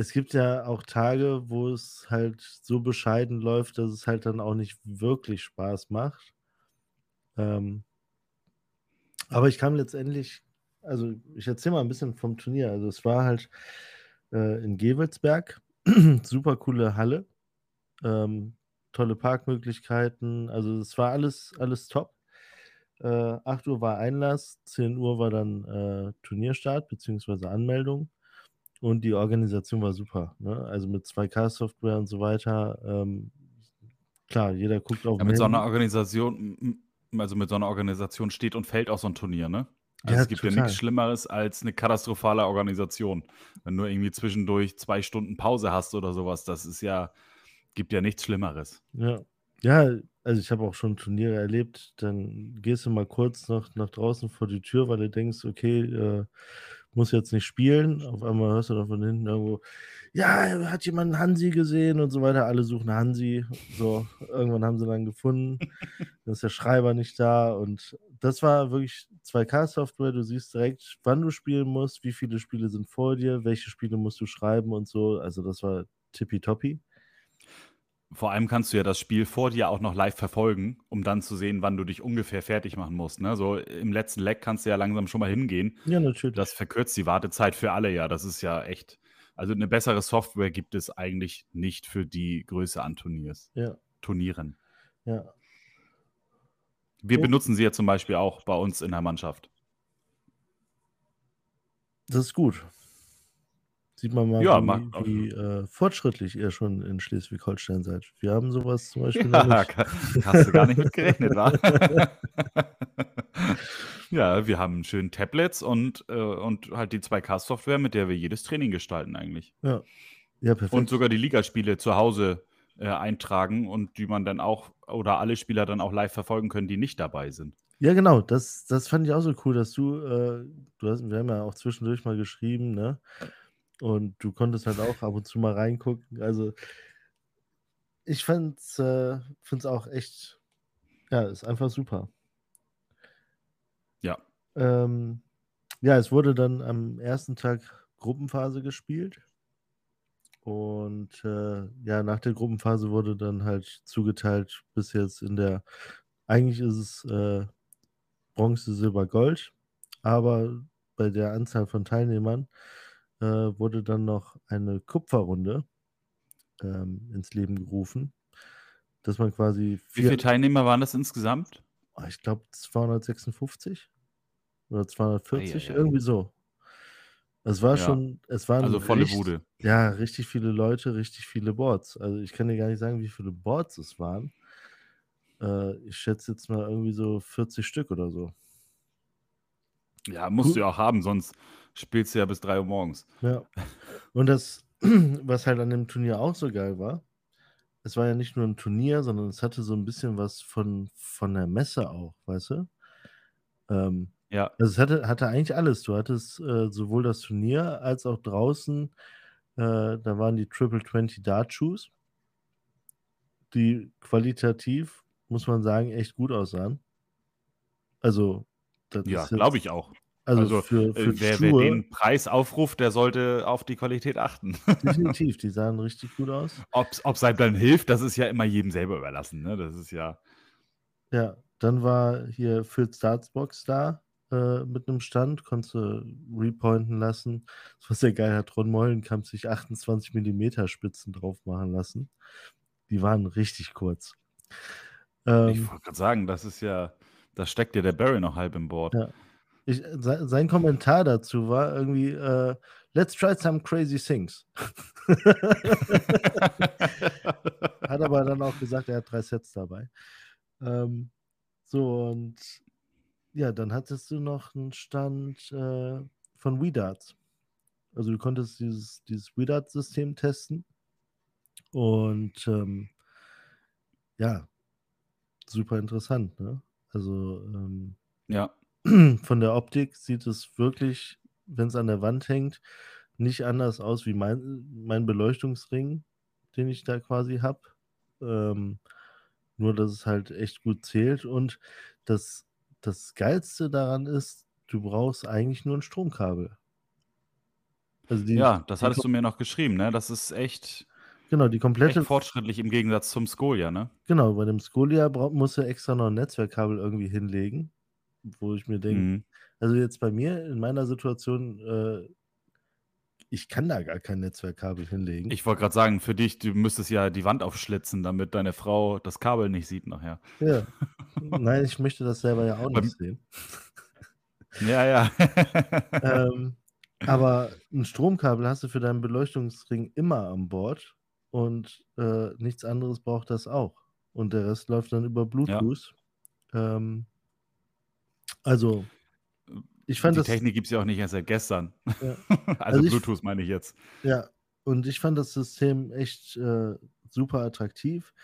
Speaker 1: es gibt ja auch Tage, wo es halt so bescheiden läuft, dass es halt dann auch nicht wirklich Spaß macht. Ähm, aber ich kam letztendlich, also ich erzähle mal ein bisschen vom Turnier. Also es war halt äh, in Gewelsberg, super coole Halle, ähm, tolle Parkmöglichkeiten, also es war alles, alles top. Äh, 8 Uhr war Einlass, 10 Uhr war dann äh, Turnierstart bzw. Anmeldung. Und die Organisation war super. Ne? Also mit 2K-Software und so weiter. Ähm, klar, jeder guckt auf.
Speaker 2: Ja, mit so einer Organisation, also mit so einer Organisation steht und fällt auch so ein Turnier, ne? Also ja, es gibt total. ja nichts Schlimmeres als eine katastrophale Organisation. Wenn du irgendwie zwischendurch zwei Stunden Pause hast oder sowas, das ist ja, gibt ja nichts Schlimmeres.
Speaker 1: Ja. Ja, also ich habe auch schon Turniere erlebt, dann gehst du mal kurz nach, nach draußen vor die Tür, weil du denkst, okay, äh, muss jetzt nicht spielen. Auf einmal hörst du da von hinten irgendwo, ja, hat jemand einen Hansi gesehen und so weiter. Alle suchen Hansi. So, irgendwann haben sie dann gefunden. dann ist der Schreiber nicht da. Und das war wirklich 2K-Software. Du siehst direkt, wann du spielen musst, wie viele Spiele sind vor dir, welche Spiele musst du schreiben und so. Also, das war tippitoppi.
Speaker 2: Vor allem kannst du ja das Spiel vor dir auch noch live verfolgen, um dann zu sehen, wann du dich ungefähr fertig machen musst. Ne? So im letzten Leck kannst du ja langsam schon mal hingehen.
Speaker 1: Ja, natürlich.
Speaker 2: Das verkürzt die Wartezeit für alle ja. Das ist ja echt. Also eine bessere Software gibt es eigentlich nicht für die Größe an Turniers.
Speaker 1: Ja.
Speaker 2: Turnieren.
Speaker 1: Ja.
Speaker 2: Wir ja. benutzen sie ja zum Beispiel auch bei uns in der Mannschaft.
Speaker 1: Das ist gut. Sieht man mal,
Speaker 2: ja,
Speaker 1: wie, wie äh, fortschrittlich ihr schon in Schleswig-Holstein seid. Wir haben sowas zum Beispiel ja,
Speaker 2: nicht. Hast du gar nicht mit gerechnet, wa? ja, wir haben schön Tablets und, äh, und halt die 2K-Software, mit der wir jedes Training gestalten eigentlich.
Speaker 1: Ja. Ja, perfekt.
Speaker 2: Und sogar die Ligaspiele zu Hause äh, eintragen und die man dann auch oder alle Spieler dann auch live verfolgen können, die nicht dabei sind.
Speaker 1: Ja, genau, das, das fand ich auch so cool, dass du, äh, du hast, wir haben ja auch zwischendurch mal geschrieben, ne? Und du konntest halt auch ab und zu mal reingucken. Also ich find's, äh, find's auch echt, ja, ist einfach super.
Speaker 2: Ja.
Speaker 1: Ähm, ja, es wurde dann am ersten Tag Gruppenphase gespielt. Und äh, ja, nach der Gruppenphase wurde dann halt zugeteilt, bis jetzt in der, eigentlich ist es äh, Bronze, Silber, Gold, aber bei der Anzahl von Teilnehmern äh, wurde dann noch eine Kupferrunde ähm, ins Leben gerufen, dass man quasi.
Speaker 2: Wie viele Teilnehmer waren das insgesamt?
Speaker 1: Ah, ich glaube 256 oder 240, ei, ei, ei. irgendwie so. Es war ja. schon, es waren
Speaker 2: also volle richtig, Bude.
Speaker 1: Ja, richtig viele Leute, richtig viele Boards. Also ich kann dir gar nicht sagen, wie viele Boards es waren. Äh, ich schätze jetzt mal irgendwie so 40 Stück oder so.
Speaker 2: Ja, musst cool. du ja auch haben, sonst spielst du ja bis 3 Uhr morgens.
Speaker 1: Ja. Und das, was halt an dem Turnier auch so geil war, es war ja nicht nur ein Turnier, sondern es hatte so ein bisschen was von, von der Messe auch, weißt du? Ähm,
Speaker 2: ja.
Speaker 1: Also es hatte, hatte eigentlich alles. Du hattest äh, sowohl das Turnier als auch draußen, äh, da waren die Triple 20 Dart Shoes, die qualitativ, muss man sagen, echt gut aussahen. Also,
Speaker 2: ja, glaube ich auch.
Speaker 1: Also, also für, für
Speaker 2: äh, wer, wer, den Preis aufruft, der sollte auf die Qualität achten.
Speaker 1: Definitiv, die sahen richtig gut aus.
Speaker 2: Ob es einem dann hilft, das ist ja immer jedem selber überlassen. Ne? Das ist ja.
Speaker 1: Ja, dann war hier Phil Startsbox da äh, mit einem Stand, konntest du repointen lassen. Das war sehr geil, hat Ron Mollenkamp sich 28 mm Spitzen drauf machen lassen. Die waren richtig kurz.
Speaker 2: Ähm, ich wollte gerade sagen, das ist ja, da steckt ja der Barry noch halb im Board.
Speaker 1: Ja. Ich, sein Kommentar dazu war irgendwie, äh, let's try some crazy things. hat aber dann auch gesagt, er hat drei Sets dabei. Ähm, so, und ja, dann hattest du noch einen Stand äh, von WeDarts. Also du konntest dieses, dieses WeDarts-System testen. Und ähm, ja, super interessant, ne? Also ähm,
Speaker 2: ja.
Speaker 1: von der Optik sieht es wirklich, wenn es an der Wand hängt, nicht anders aus wie mein, mein Beleuchtungsring, den ich da quasi habe. Ähm, nur, dass es halt echt gut zählt und das das Geilste daran ist, du brauchst eigentlich nur ein Stromkabel.
Speaker 2: Also die, ja, das hattest du mir noch geschrieben, ne? Das ist echt,
Speaker 1: genau, die komplette,
Speaker 2: echt fortschrittlich im Gegensatz zum Skolia, ne?
Speaker 1: Genau, bei dem Skolia musst du extra noch ein Netzwerkkabel irgendwie hinlegen, wo ich mir denke, mhm. also jetzt bei mir in meiner Situation, äh, ich kann da gar kein Netzwerkkabel hinlegen.
Speaker 2: Ich wollte gerade sagen, für dich, du müsstest ja die Wand aufschlitzen, damit deine Frau das Kabel nicht sieht nachher.
Speaker 1: Ja. Nein, ich möchte das selber ja auch nicht sehen.
Speaker 2: Ja, ja.
Speaker 1: ähm, aber ein Stromkabel hast du für deinen Beleuchtungsring immer an Bord und äh, nichts anderes braucht das auch. Und der Rest läuft dann über Bluetooth. Ja. Ähm, also ich fand
Speaker 2: die
Speaker 1: das,
Speaker 2: Technik gibt es ja auch nicht erst seit gestern. Ja. also, also ich, Bluetooth meine ich jetzt.
Speaker 1: Ja, und ich fand das System echt äh, super attraktiv.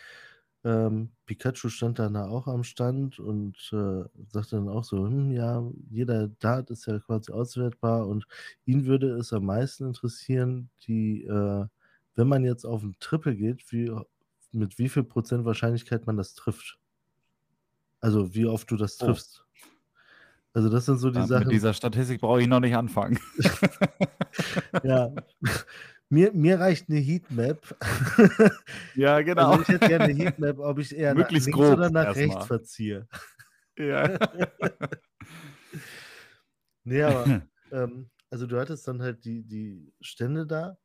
Speaker 1: Ähm, Pikachu stand dann da auch am Stand und äh, sagte dann auch so, hm, ja, jeder Dart ist ja quasi auswertbar und ihn würde es am meisten interessieren, die, äh, wenn man jetzt auf ein Triple geht, wie, mit wie viel Prozent Wahrscheinlichkeit man das trifft. Also wie oft du das oh. triffst. Oh. Also das sind so die ja, Sachen.
Speaker 2: Mit dieser Statistik brauche ich noch nicht anfangen.
Speaker 1: ja. Mir, mir reicht eine Heatmap.
Speaker 2: ja, genau. Also
Speaker 1: ich hätte gerne eine Heatmap, ob ich eher
Speaker 2: Möglichst
Speaker 1: nach links oder nach rechts mal. verziehe.
Speaker 2: Ja.
Speaker 1: nee, aber ähm, also du hattest dann halt die, die Stände da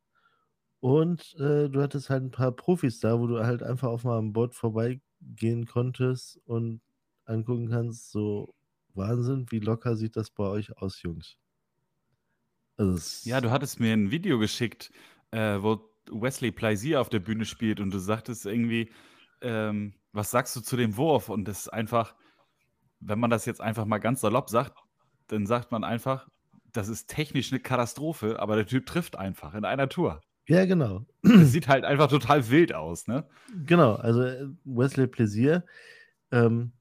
Speaker 1: und äh, du hattest halt ein paar Profis da, wo du halt einfach auf mal am Board vorbeigehen konntest und angucken kannst, so Wahnsinn, wie locker sieht das bei euch aus, Jungs?
Speaker 2: Also ja, du hattest mir ein Video geschickt, äh, wo Wesley Plaisir auf der Bühne spielt und du sagtest irgendwie, ähm, was sagst du zu dem Wurf? Und das ist einfach, wenn man das jetzt einfach mal ganz salopp sagt, dann sagt man einfach, das ist technisch eine Katastrophe, aber der Typ trifft einfach in einer Tour.
Speaker 1: Ja, genau.
Speaker 2: Das sieht halt einfach total wild aus, ne?
Speaker 1: Genau, also äh, Wesley Plaisir, ähm,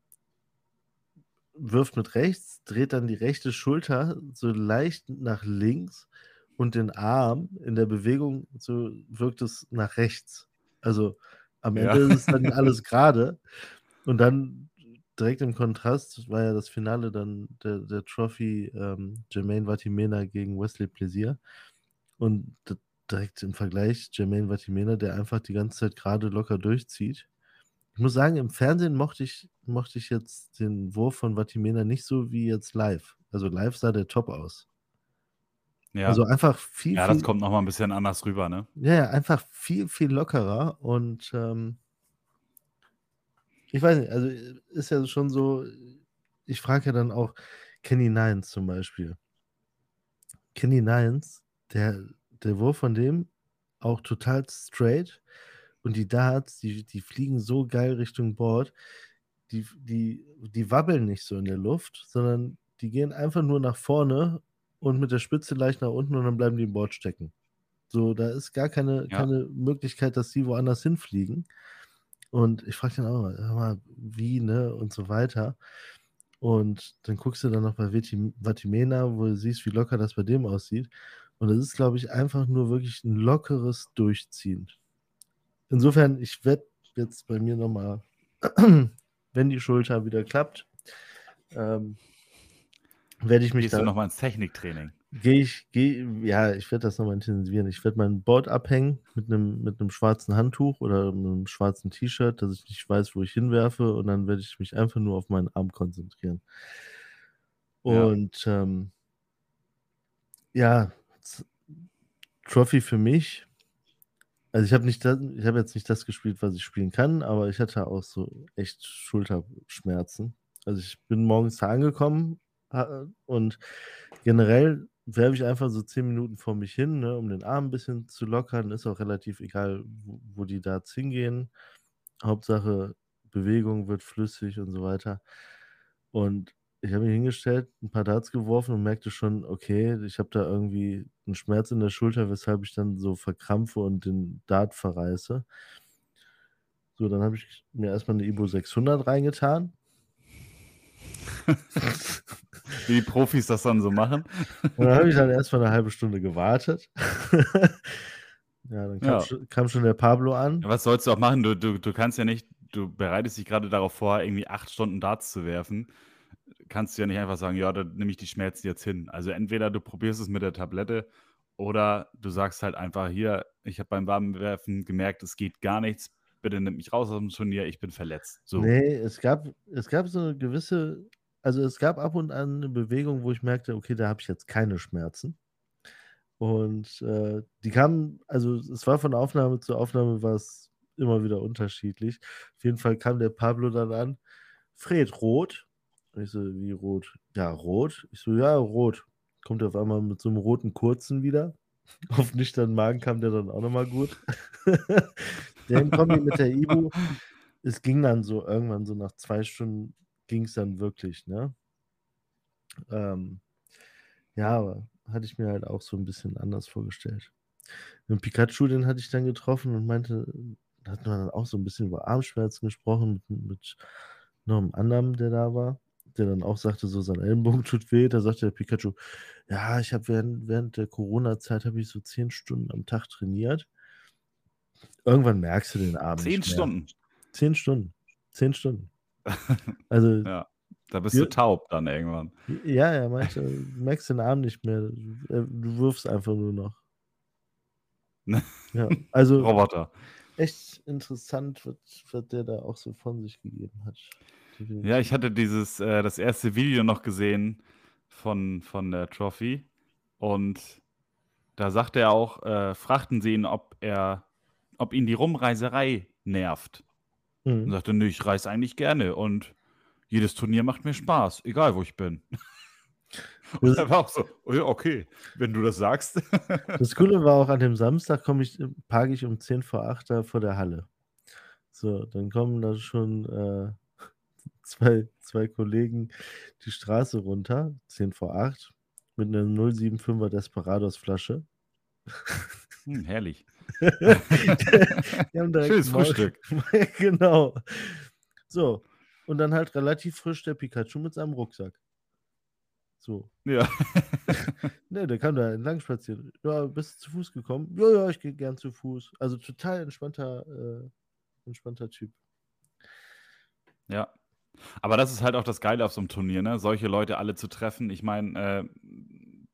Speaker 1: wirft mit rechts, dreht dann die rechte Schulter so leicht nach links und den Arm in der Bewegung so wirkt es nach rechts. Also am
Speaker 2: Ja.
Speaker 1: Ende ist dann alles gerade. Und dann direkt im Kontrast war ja das Finale dann der, der Trophy ähm, Jermaine Vatimena gegen Wesley Plaisir. Und direkt im Vergleich Jermaine Vatimena, der einfach die ganze Zeit gerade locker durchzieht. Ich muss sagen, im Fernsehen mochte ich, mochte ich jetzt den Wurf von Vatimena nicht so wie jetzt live. Also live sah der top aus.
Speaker 2: Ja,
Speaker 1: Also einfach viel,
Speaker 2: ja
Speaker 1: viel,
Speaker 2: das kommt nochmal ein bisschen anders rüber, ne?
Speaker 1: ja, ja, einfach viel, viel lockerer und ähm, ich weiß nicht, also ist ja schon so, ich frage ja dann auch Kenny Nines zum Beispiel. Kenny Nines, der, der Wurf von dem auch total straight und die Darts, die, die fliegen so geil Richtung Board, die, die, die wabbeln nicht so in der Luft, sondern die gehen einfach nur nach vorne und mit der Spitze leicht nach unten und dann bleiben die im Board stecken. So, da ist gar keine,
Speaker 2: Ja.
Speaker 1: keine Möglichkeit, dass die woanders hinfliegen. Und ich frage dann auch mal, wie, ne, und so weiter. Und dann guckst du dann noch bei Vati- Vatimena, wo du siehst, wie locker das bei dem aussieht. Und es ist, glaube ich, einfach nur wirklich ein lockeres Durchziehen. Insofern, ich werde jetzt bei mir nochmal, wenn die Schulter wieder klappt, ähm, werde ich mich
Speaker 2: Gehst du nochmal ins Techniktraining?
Speaker 1: gehe ich, geh, ja, ich werde das nochmal intensivieren. Ich werde mein Board abhängen mit einem mit einem schwarzen Handtuch oder einem schwarzen T-Shirt, dass ich nicht weiß, wo ich hinwerfe und dann werde ich mich einfach nur auf meinen Arm konzentrieren.
Speaker 2: Ja.
Speaker 1: Und ähm, ja, Trophy für mich. Also ich habe nicht das, ich habe jetzt nicht das gespielt, was ich spielen kann, aber ich hatte auch so echt Schulterschmerzen. Also ich bin morgens da angekommen ha- und generell werfe ich einfach so zehn Minuten vor mich hin, ne, um den Arm ein bisschen zu lockern. Ist auch relativ egal, wo, wo die Darts hingehen. Hauptsache Bewegung wird flüssig und so weiter. Und ich habe mich hingestellt, ein paar Darts geworfen und merkte schon, okay, ich habe da irgendwie einen Schmerz in der Schulter, weshalb ich dann so verkrampfe und den Dart verreiße. So, dann habe ich mir erstmal eine Ibo 600 reingetan.
Speaker 2: Wie die Profis das dann so machen.
Speaker 1: Und dann habe ich dann erstmal eine halbe Stunde gewartet. ja, dann kam,
Speaker 2: Ja.
Speaker 1: Schon, kam schon der Pablo an.
Speaker 2: Ja, was sollst du auch machen? Du, du, du kannst ja nicht, du bereitest dich gerade darauf vor, irgendwie acht Stunden Darts zu werfen. Kannst du ja nicht einfach sagen, ja, dann nehme ich die Schmerzen jetzt hin. Also entweder du probierst es mit der Tablette oder du sagst halt einfach, hier, ich habe beim Warmwerfen gemerkt, es geht gar nichts. Bitte nimm mich raus aus dem Turnier, ich bin verletzt. So.
Speaker 1: Nee, es gab, es gab so eine gewisse, also es gab ab und an eine Bewegung, wo ich merkte, okay, da habe ich jetzt keine Schmerzen. Und äh, die kamen, also es war von Aufnahme zu Aufnahme war es immer wieder unterschiedlich. Auf jeden Fall kam der Pablo dann an, Fred, rot. Ich so, wie rot? Ja, rot. Ich so, ja, rot. Kommt er auf einmal mit so einem roten Kurzen wieder. Auf nüchternen Magen kam der dann auch nochmal gut. der in Kombi mit der Ibu es ging dann so irgendwann so nach zwei Stunden ging es dann wirklich, ne? Ähm, ja, aber hatte ich mir halt auch so ein bisschen anders vorgestellt. Den Pikachu, den hatte ich dann getroffen und meinte, da hat man dann auch so ein bisschen über Armschmerzen gesprochen mit, mit noch einem anderen, der da war, der dann auch sagte, so sein Ellenbogen tut weh. Da sagte der Pikachu, ja, ich habe während, während der Corona-Zeit habe ich so zehn Stunden am Tag trainiert. Irgendwann merkst du den Arm
Speaker 2: Zehn
Speaker 1: nicht mehr.
Speaker 2: Stunden.
Speaker 1: Zehn Stunden. Zehn Stunden. Also,
Speaker 2: Ja. Da bist
Speaker 1: Ja.
Speaker 2: du taub dann irgendwann.
Speaker 1: ja, er meinte, du merkst den Arm nicht mehr. Du, äh, du wirfst einfach nur noch. Ja, also
Speaker 2: Roboter.
Speaker 1: echt interessant, was, was der da auch so von sich gegeben hat.
Speaker 2: Ja, ich hatte dieses, äh, das erste Video noch gesehen von, von der Trophy und da sagte er auch, äh, fragten sie ihn, ob er, ob ihn die Rumreiserei nervt. Und
Speaker 1: Mhm.
Speaker 2: sagte, nö, ich reise eigentlich gerne und jedes Turnier macht mir Spaß, egal wo ich bin. Und
Speaker 1: Das-
Speaker 2: er war auch so, oh okay, wenn du das sagst.
Speaker 1: Das Coole war auch an dem Samstag, komme ich, parke ich um 10 vor 8 da vor der Halle. So, dann kommen da schon äh, zwei, zwei Kollegen die Straße runter, 10 vor 8, mit einer 075er Desperados Flasche.
Speaker 2: Hm, herrlich. Schönes
Speaker 1: Maul-
Speaker 2: Frühstück.
Speaker 1: genau. So, und dann halt relativ frisch der Pikachu mit seinem Rucksack. So.
Speaker 2: Ja.
Speaker 1: ne, der kam da entlang spazieren. Ja, bist du zu Fuß gekommen? Ja, ja, ich gehe gern zu Fuß. Also total entspannter, äh, entspannter Typ.
Speaker 2: Ja. Aber das ist halt auch das Geile auf so einem Turnier, ne? Solche Leute alle zu treffen. Ich meine, äh,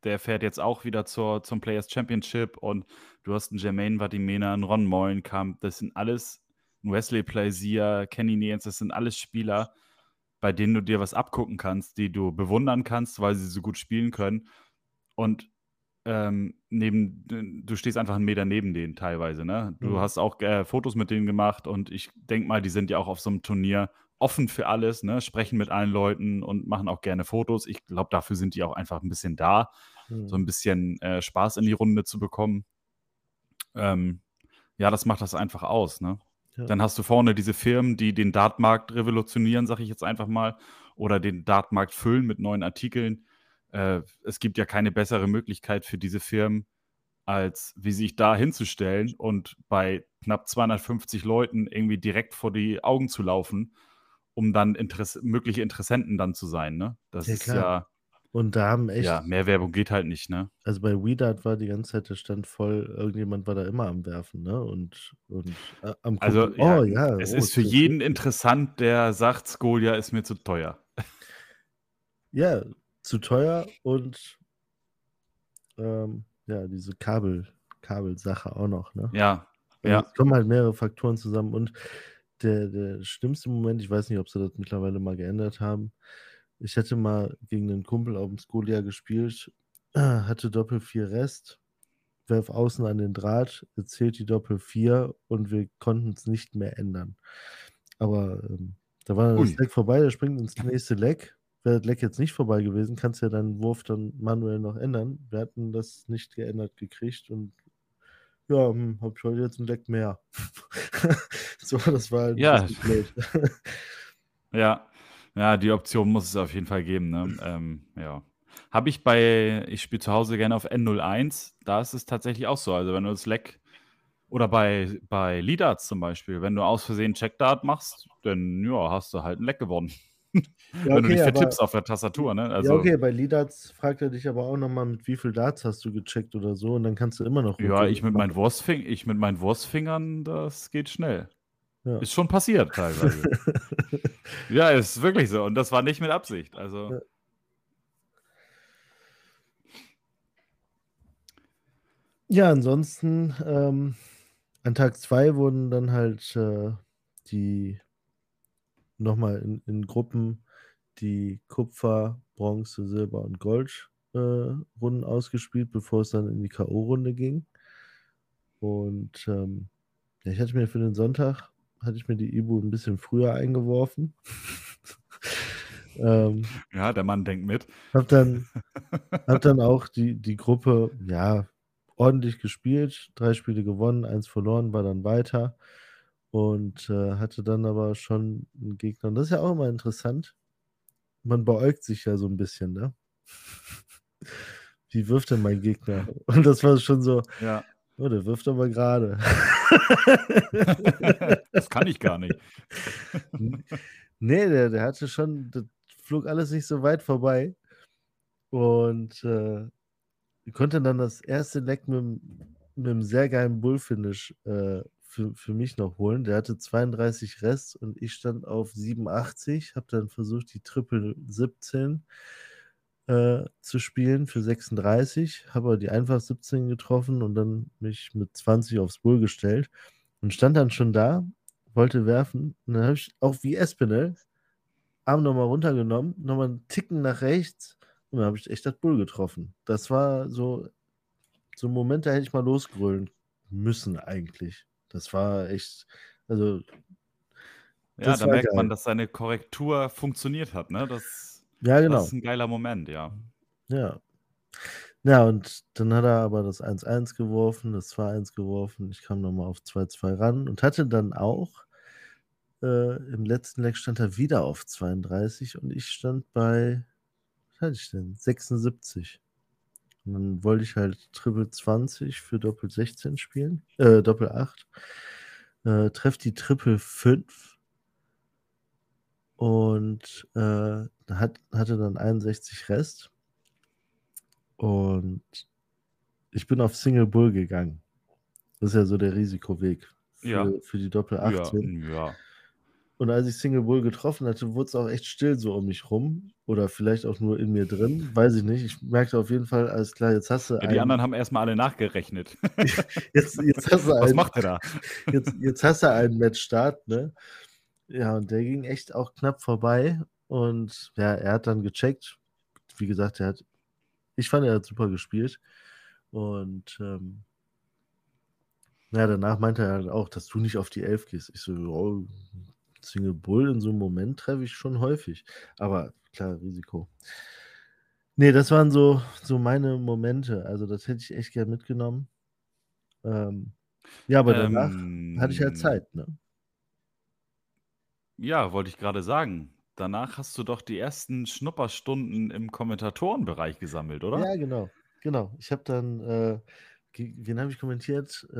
Speaker 2: der fährt jetzt auch wieder zur, zum Players Championship und du hast einen Jermaine Vadimena, einen Ron Mollenkamp. Das sind alles Wesley Plaisier, Kenny Nance, das sind alles Spieler, bei denen du dir was abgucken kannst, die du bewundern kannst, weil sie so gut spielen können. Und ähm, neben, du stehst einfach einen Meter neben denen teilweise. Ne? Du mhm. hast auch äh, Fotos mit denen gemacht und ich denke mal, die sind ja auch auf so einem Turnier offen für alles, ne? sprechen mit allen Leuten und machen auch gerne Fotos. Ich glaube, dafür sind die auch einfach ein bisschen da, mhm. so ein bisschen äh, Spaß in die Runde zu bekommen. Ähm, ja, das macht das einfach aus. Ne? Dann hast du vorne diese Firmen, die den Dartmarkt revolutionieren, sage ich jetzt einfach mal, oder den Dartmarkt füllen mit neuen Artikeln. Äh, es gibt ja keine bessere Möglichkeit für diese Firmen, als wie sich da hinzustellen und bei knapp 250 Leuten irgendwie direkt vor die Augen zu laufen, um dann Interess mögliche Interessenten dann zu sein. Ne? Das ja, ist ja
Speaker 1: und da haben echt.
Speaker 2: Ja, mehr Werbung geht halt nicht, ne?
Speaker 1: Also bei WeDart war die ganze Zeit der Stand voll, irgendjemand war da immer am Werfen, ne? Und, und
Speaker 2: äh, am Gucken. Also, ja, oh, ja. Es oh, ist für jeden interessant, der sagt, Skolia ist mir zu teuer.
Speaker 1: Ja, zu teuer und ähm, ja, diese Kabel, Kabelsache auch noch, ne?
Speaker 2: Ja.
Speaker 1: Also ja. Es kommen halt mehrere Faktoren zusammen und der, der schlimmste Moment, ich weiß nicht, ob sie das mittlerweile mal geändert haben, ich hätte mal gegen einen Kumpel auf dem Skolia gespielt, hatte Doppel 4 Rest, werf außen an den Draht, erzählt die Doppel 4 und wir konnten es nicht mehr ändern. Aber ähm, da war Ui. das Leck vorbei, der springt ins nächste Leck. Wäre das Leck jetzt nicht vorbei gewesen, kannst du ja deinen Wurf dann manuell noch ändern. Wir hatten das nicht geändert gekriegt und ja, hm, hab ich heute jetzt ein Leck mehr. so, das war halt
Speaker 2: ja. blöd. ja, ja, die Option muss es auf jeden Fall geben. Ne? Ähm, ja. Habe ich bei, ich spiele zu Hause gerne auf N01, da ist es tatsächlich auch so. Also wenn du das Leck oder bei, bei Leadarts zum Beispiel, wenn du aus Versehen Checkdart machst, dann ja, hast du halt ein Leck gewonnen. Ja, wenn okay, du dich vertippst auf der Tastatur, ne?
Speaker 1: Also, ja, okay, bei Leadarts fragt er dich aber auch nochmal, mit wie viel Darts hast du gecheckt oder so und dann kannst du immer noch.
Speaker 2: Ja, ich mit, meinen Wurstfing ich mit meinen Wurstfingern, das geht schnell. Ja. Ist schon passiert teilweise. ja, ist wirklich so. Und das war nicht mit Absicht. Also. Ja.
Speaker 1: Ja, ansonsten ähm, an Tag 2 wurden dann halt äh, die nochmal in, in, Gruppen die Kupfer, Bronze, Silber und Gold äh, Runden ausgespielt, bevor es dann in die K.O.-Runde ging. Und ähm, ja, ich hatte mir für den Sonntag hatte ich mir die Ibu ein bisschen früher eingeworfen.
Speaker 2: ähm, ja, der Mann denkt mit.
Speaker 1: Hab dann, hab dann auch die, die Gruppe, ja, ordentlich gespielt, drei Spiele gewonnen, eins verloren, war dann weiter und äh, hatte dann aber schon einen Gegner. Und das ist ja auch immer interessant. Man beäugt sich ja so ein bisschen, ne? Wie wirft denn mein Gegner? Und das war schon so,
Speaker 2: ja.
Speaker 1: Oh, der wirft aber gerade.
Speaker 2: das kann ich gar nicht.
Speaker 1: nee, der, der hatte schon, das flog alles nicht so weit vorbei. Und äh, konnte dann das erste Leck mit, mit einem sehr geilen Bullfinish äh, für, für mich noch holen. Der hatte 32 Rest und ich stand auf 87, habe dann versucht, die Triple 17 äh, zu spielen für 36, habe aber die einfach 17 getroffen und dann mich mit 20 aufs Bull gestellt und stand dann schon da, wollte werfen und dann habe ich auch wie Espinel Arm nochmal runtergenommen, nochmal einen Ticken nach rechts und dann habe ich echt das Bull getroffen. Das war so, so ein Moment, da hätte ich mal losgrölen müssen eigentlich. Das war echt, also
Speaker 2: ja, da merkt geil. man, dass seine Korrektur funktioniert hat, ne? Das
Speaker 1: ja, genau.
Speaker 2: Das ist ein geiler Moment, ja.
Speaker 1: Ja. Ja, und dann hat er aber das 1-1 geworfen, das 2-1 geworfen. Ich kam nochmal auf 2-2 ran und hatte dann auch äh, im letzten Leck stand er wieder auf 32 und ich stand bei, was hatte ich denn? 76. Und dann wollte ich halt Triple 20 für Doppel 16 spielen, äh, Doppel 8. Äh, treff die Triple 5 und äh, hat, hatte dann 61 Rest. Und ich bin auf Single Bull gegangen. Das ist ja so der Risikoweg für,
Speaker 2: Ja.
Speaker 1: für die Doppel
Speaker 2: Ja,
Speaker 1: 18.
Speaker 2: ja.
Speaker 1: Und als ich Single Bull getroffen hatte, wurde es auch echt still so um mich rum. Oder vielleicht auch nur in mir drin. Weiß ich nicht. Ich merkte auf jeden Fall, alles klar, jetzt hast du
Speaker 2: Ja, die
Speaker 1: einen.
Speaker 2: anderen haben erstmal alle nachgerechnet.
Speaker 1: Jetzt, jetzt hast du
Speaker 2: Was
Speaker 1: einen.
Speaker 2: macht er da?
Speaker 1: Jetzt, jetzt hast du einen Matchstart, ne? Ja, und der ging echt auch knapp vorbei. Und ja, er hat dann gecheckt. Wie gesagt, er hat, ich fand, er hat super gespielt. Und ähm, ja, danach meinte er halt auch, dass du nicht auf die Elf gehst. Ich so, oh, Single Bull in so einem Moment treffe ich schon häufig. Aber klar, Risiko. Nee, das waren so, so meine Momente. Also, das hätte ich echt gern mitgenommen. Ähm, ja, aber danach hatte ich halt
Speaker 2: Ähm,
Speaker 1: Zeit, ne?
Speaker 2: ja, wollte ich gerade sagen. Danach hast du doch die ersten Schnupperstunden im Kommentatorenbereich gesammelt, oder?
Speaker 1: Ja, genau. Genau. Ich habe dann, äh, wen habe ich kommentiert? Äh,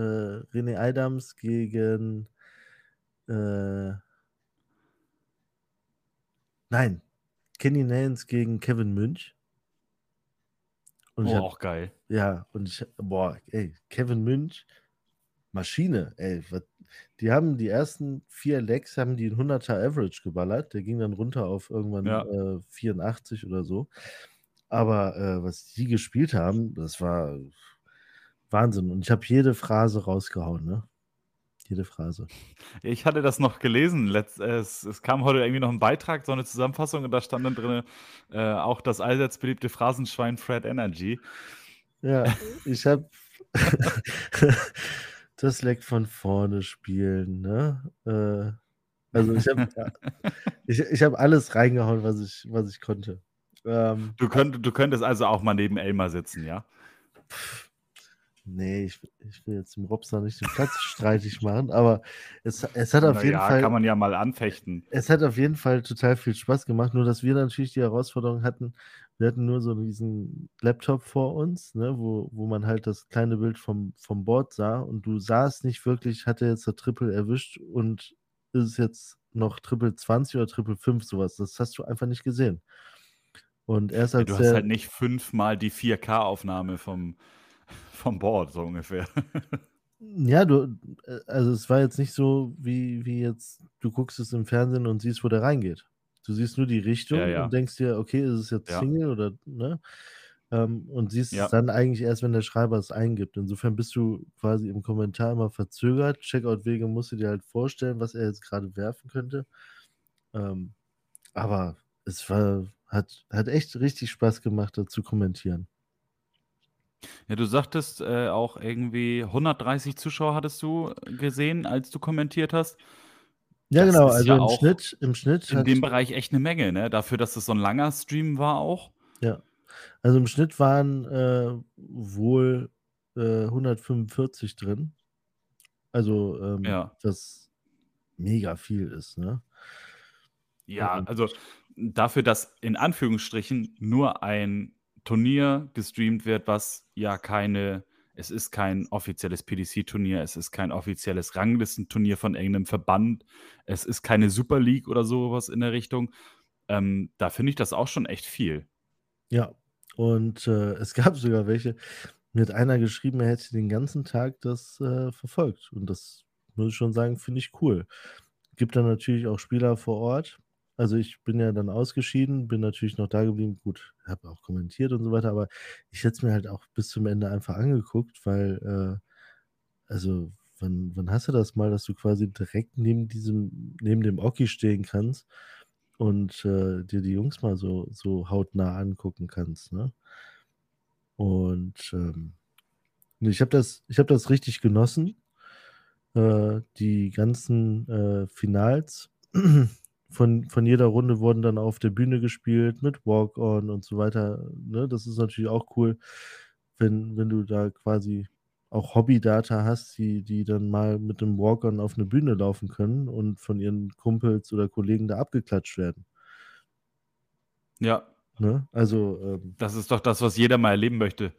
Speaker 1: René Adams gegen, äh, nein, Kenny Nance gegen Kevin Münch. Und
Speaker 2: Oh,
Speaker 1: hab,
Speaker 2: auch geil.
Speaker 1: ja, und ich, boah, ey, Kevin Münch, Maschine, ey. Was, die haben die ersten vier Legs, haben die einen 100er Average geballert. Der ging dann runter auf irgendwann
Speaker 2: Ja.
Speaker 1: äh, 84 oder so. Aber äh, was die gespielt haben, das war Wahnsinn. Und ich habe jede Phrase rausgehauen, ne? Jede Phrase.
Speaker 2: Ich hatte das noch gelesen. Letzt, äh, es, es kam heute irgendwie noch ein Beitrag, so eine Zusammenfassung, und da stand dann drin äh, auch das allseits beliebte Phrasenschwein Fred Energy.
Speaker 1: Ja, ich habe das Leck von vorne spielen, ne? Äh, also ich habe ich, ich hab alles reingehauen, was ich, was ich konnte. Ähm,
Speaker 2: Du, könnt, du könntest also auch mal neben Elmar sitzen, ja?
Speaker 1: Nee, ich, ich will jetzt dem Robster nicht den Platz streitig machen, aber es, es hat auf jeden
Speaker 2: Naja,
Speaker 1: Fall.
Speaker 2: kann man ja mal anfechten.
Speaker 1: Es hat auf jeden Fall total viel Spaß gemacht, nur dass wir natürlich die Herausforderung hatten, wir hatten nur so diesen Laptop vor uns, ne, wo, wo man halt das kleine Bild vom, vom Board sah und du sahst nicht wirklich, hat er jetzt der Triple erwischt und ist es jetzt noch Triple 20 oder Triple 5 sowas. Das hast du einfach nicht gesehen. Und erst
Speaker 2: Ja,
Speaker 1: als
Speaker 2: du hast halt nicht fünfmal die 4K-Aufnahme vom, vom Board, so ungefähr.
Speaker 1: Ja, du, äh, also es war jetzt nicht so, wie, wie jetzt, du guckst es im Fernsehen und siehst, wo der reingeht. Du siehst nur die Richtung
Speaker 2: Ja, ja.
Speaker 1: und denkst dir, okay, ist es jetzt
Speaker 2: Ja.
Speaker 1: Single oder, ne? Ähm, und siehst es dann eigentlich erst, wenn der Schreiber es eingibt. Insofern bist du quasi im Kommentar immer verzögert. Checkout-Wege musst du dir halt vorstellen, was er jetzt gerade werfen könnte. Ähm, aber es war, hat, hat echt richtig Spaß gemacht, da zu kommentieren.
Speaker 2: Ja, du sagtest äh, auch irgendwie 130 Zuschauer hattest du gesehen, als du kommentiert hast.
Speaker 1: Ja,
Speaker 2: Das
Speaker 1: genau,
Speaker 2: ist
Speaker 1: also
Speaker 2: ja
Speaker 1: im
Speaker 2: auch
Speaker 1: Schnitt, im Schnitt
Speaker 2: In
Speaker 1: hat
Speaker 2: dem Bereich echt eine Menge, ne? Dafür, dass es so ein langer Stream war auch.
Speaker 1: Ja, also im Schnitt waren äh, wohl äh, 145 drin. Also, ähm,
Speaker 2: Ja.
Speaker 1: was mega viel ist, ne?
Speaker 2: Ja,
Speaker 1: Und
Speaker 2: also dafür, dass in Anführungsstrichen nur ein Turnier gestreamt wird, was ja keine, es ist kein offizielles PDC-Turnier, es ist kein offizielles Ranglistenturnier von irgendeinem Verband, es ist keine Super League oder sowas in der Richtung. Ähm, da finde ich das auch schon echt viel.
Speaker 1: ja, und äh, es gab sogar welche, mir hat einer geschrieben, er hätte den ganzen Tag das äh, verfolgt. Und das muss ich schon sagen, finde ich cool. Gibt dann natürlich auch Spieler vor Ort. Also ich bin ja dann ausgeschieden, bin natürlich noch da geblieben. Gut, habe auch kommentiert und so weiter, aber ich hätte es mir halt auch bis zum Ende einfach angeguckt, weil, äh, also, wann, wann hast du das mal, dass du quasi direkt neben diesem, neben dem Oki stehen kannst und äh, dir die Jungs mal so, so hautnah angucken kannst, ne? Und ähm, ich habe das, ich habe das richtig genossen. Äh, die ganzen äh, Finals von, von jeder Runde wurden dann auf der Bühne gespielt mit Walk-On und so weiter. Ne? Das ist natürlich auch cool, wenn, wenn du da quasi auch Hobby-Data hast, die, die dann mal mit einem Walk-On auf eine Bühne laufen können und von ihren Kumpels oder Kollegen da abgeklatscht werden.
Speaker 2: Ja,
Speaker 1: Ne? Also, ähm,
Speaker 2: das ist doch das, was jeder mal erleben möchte.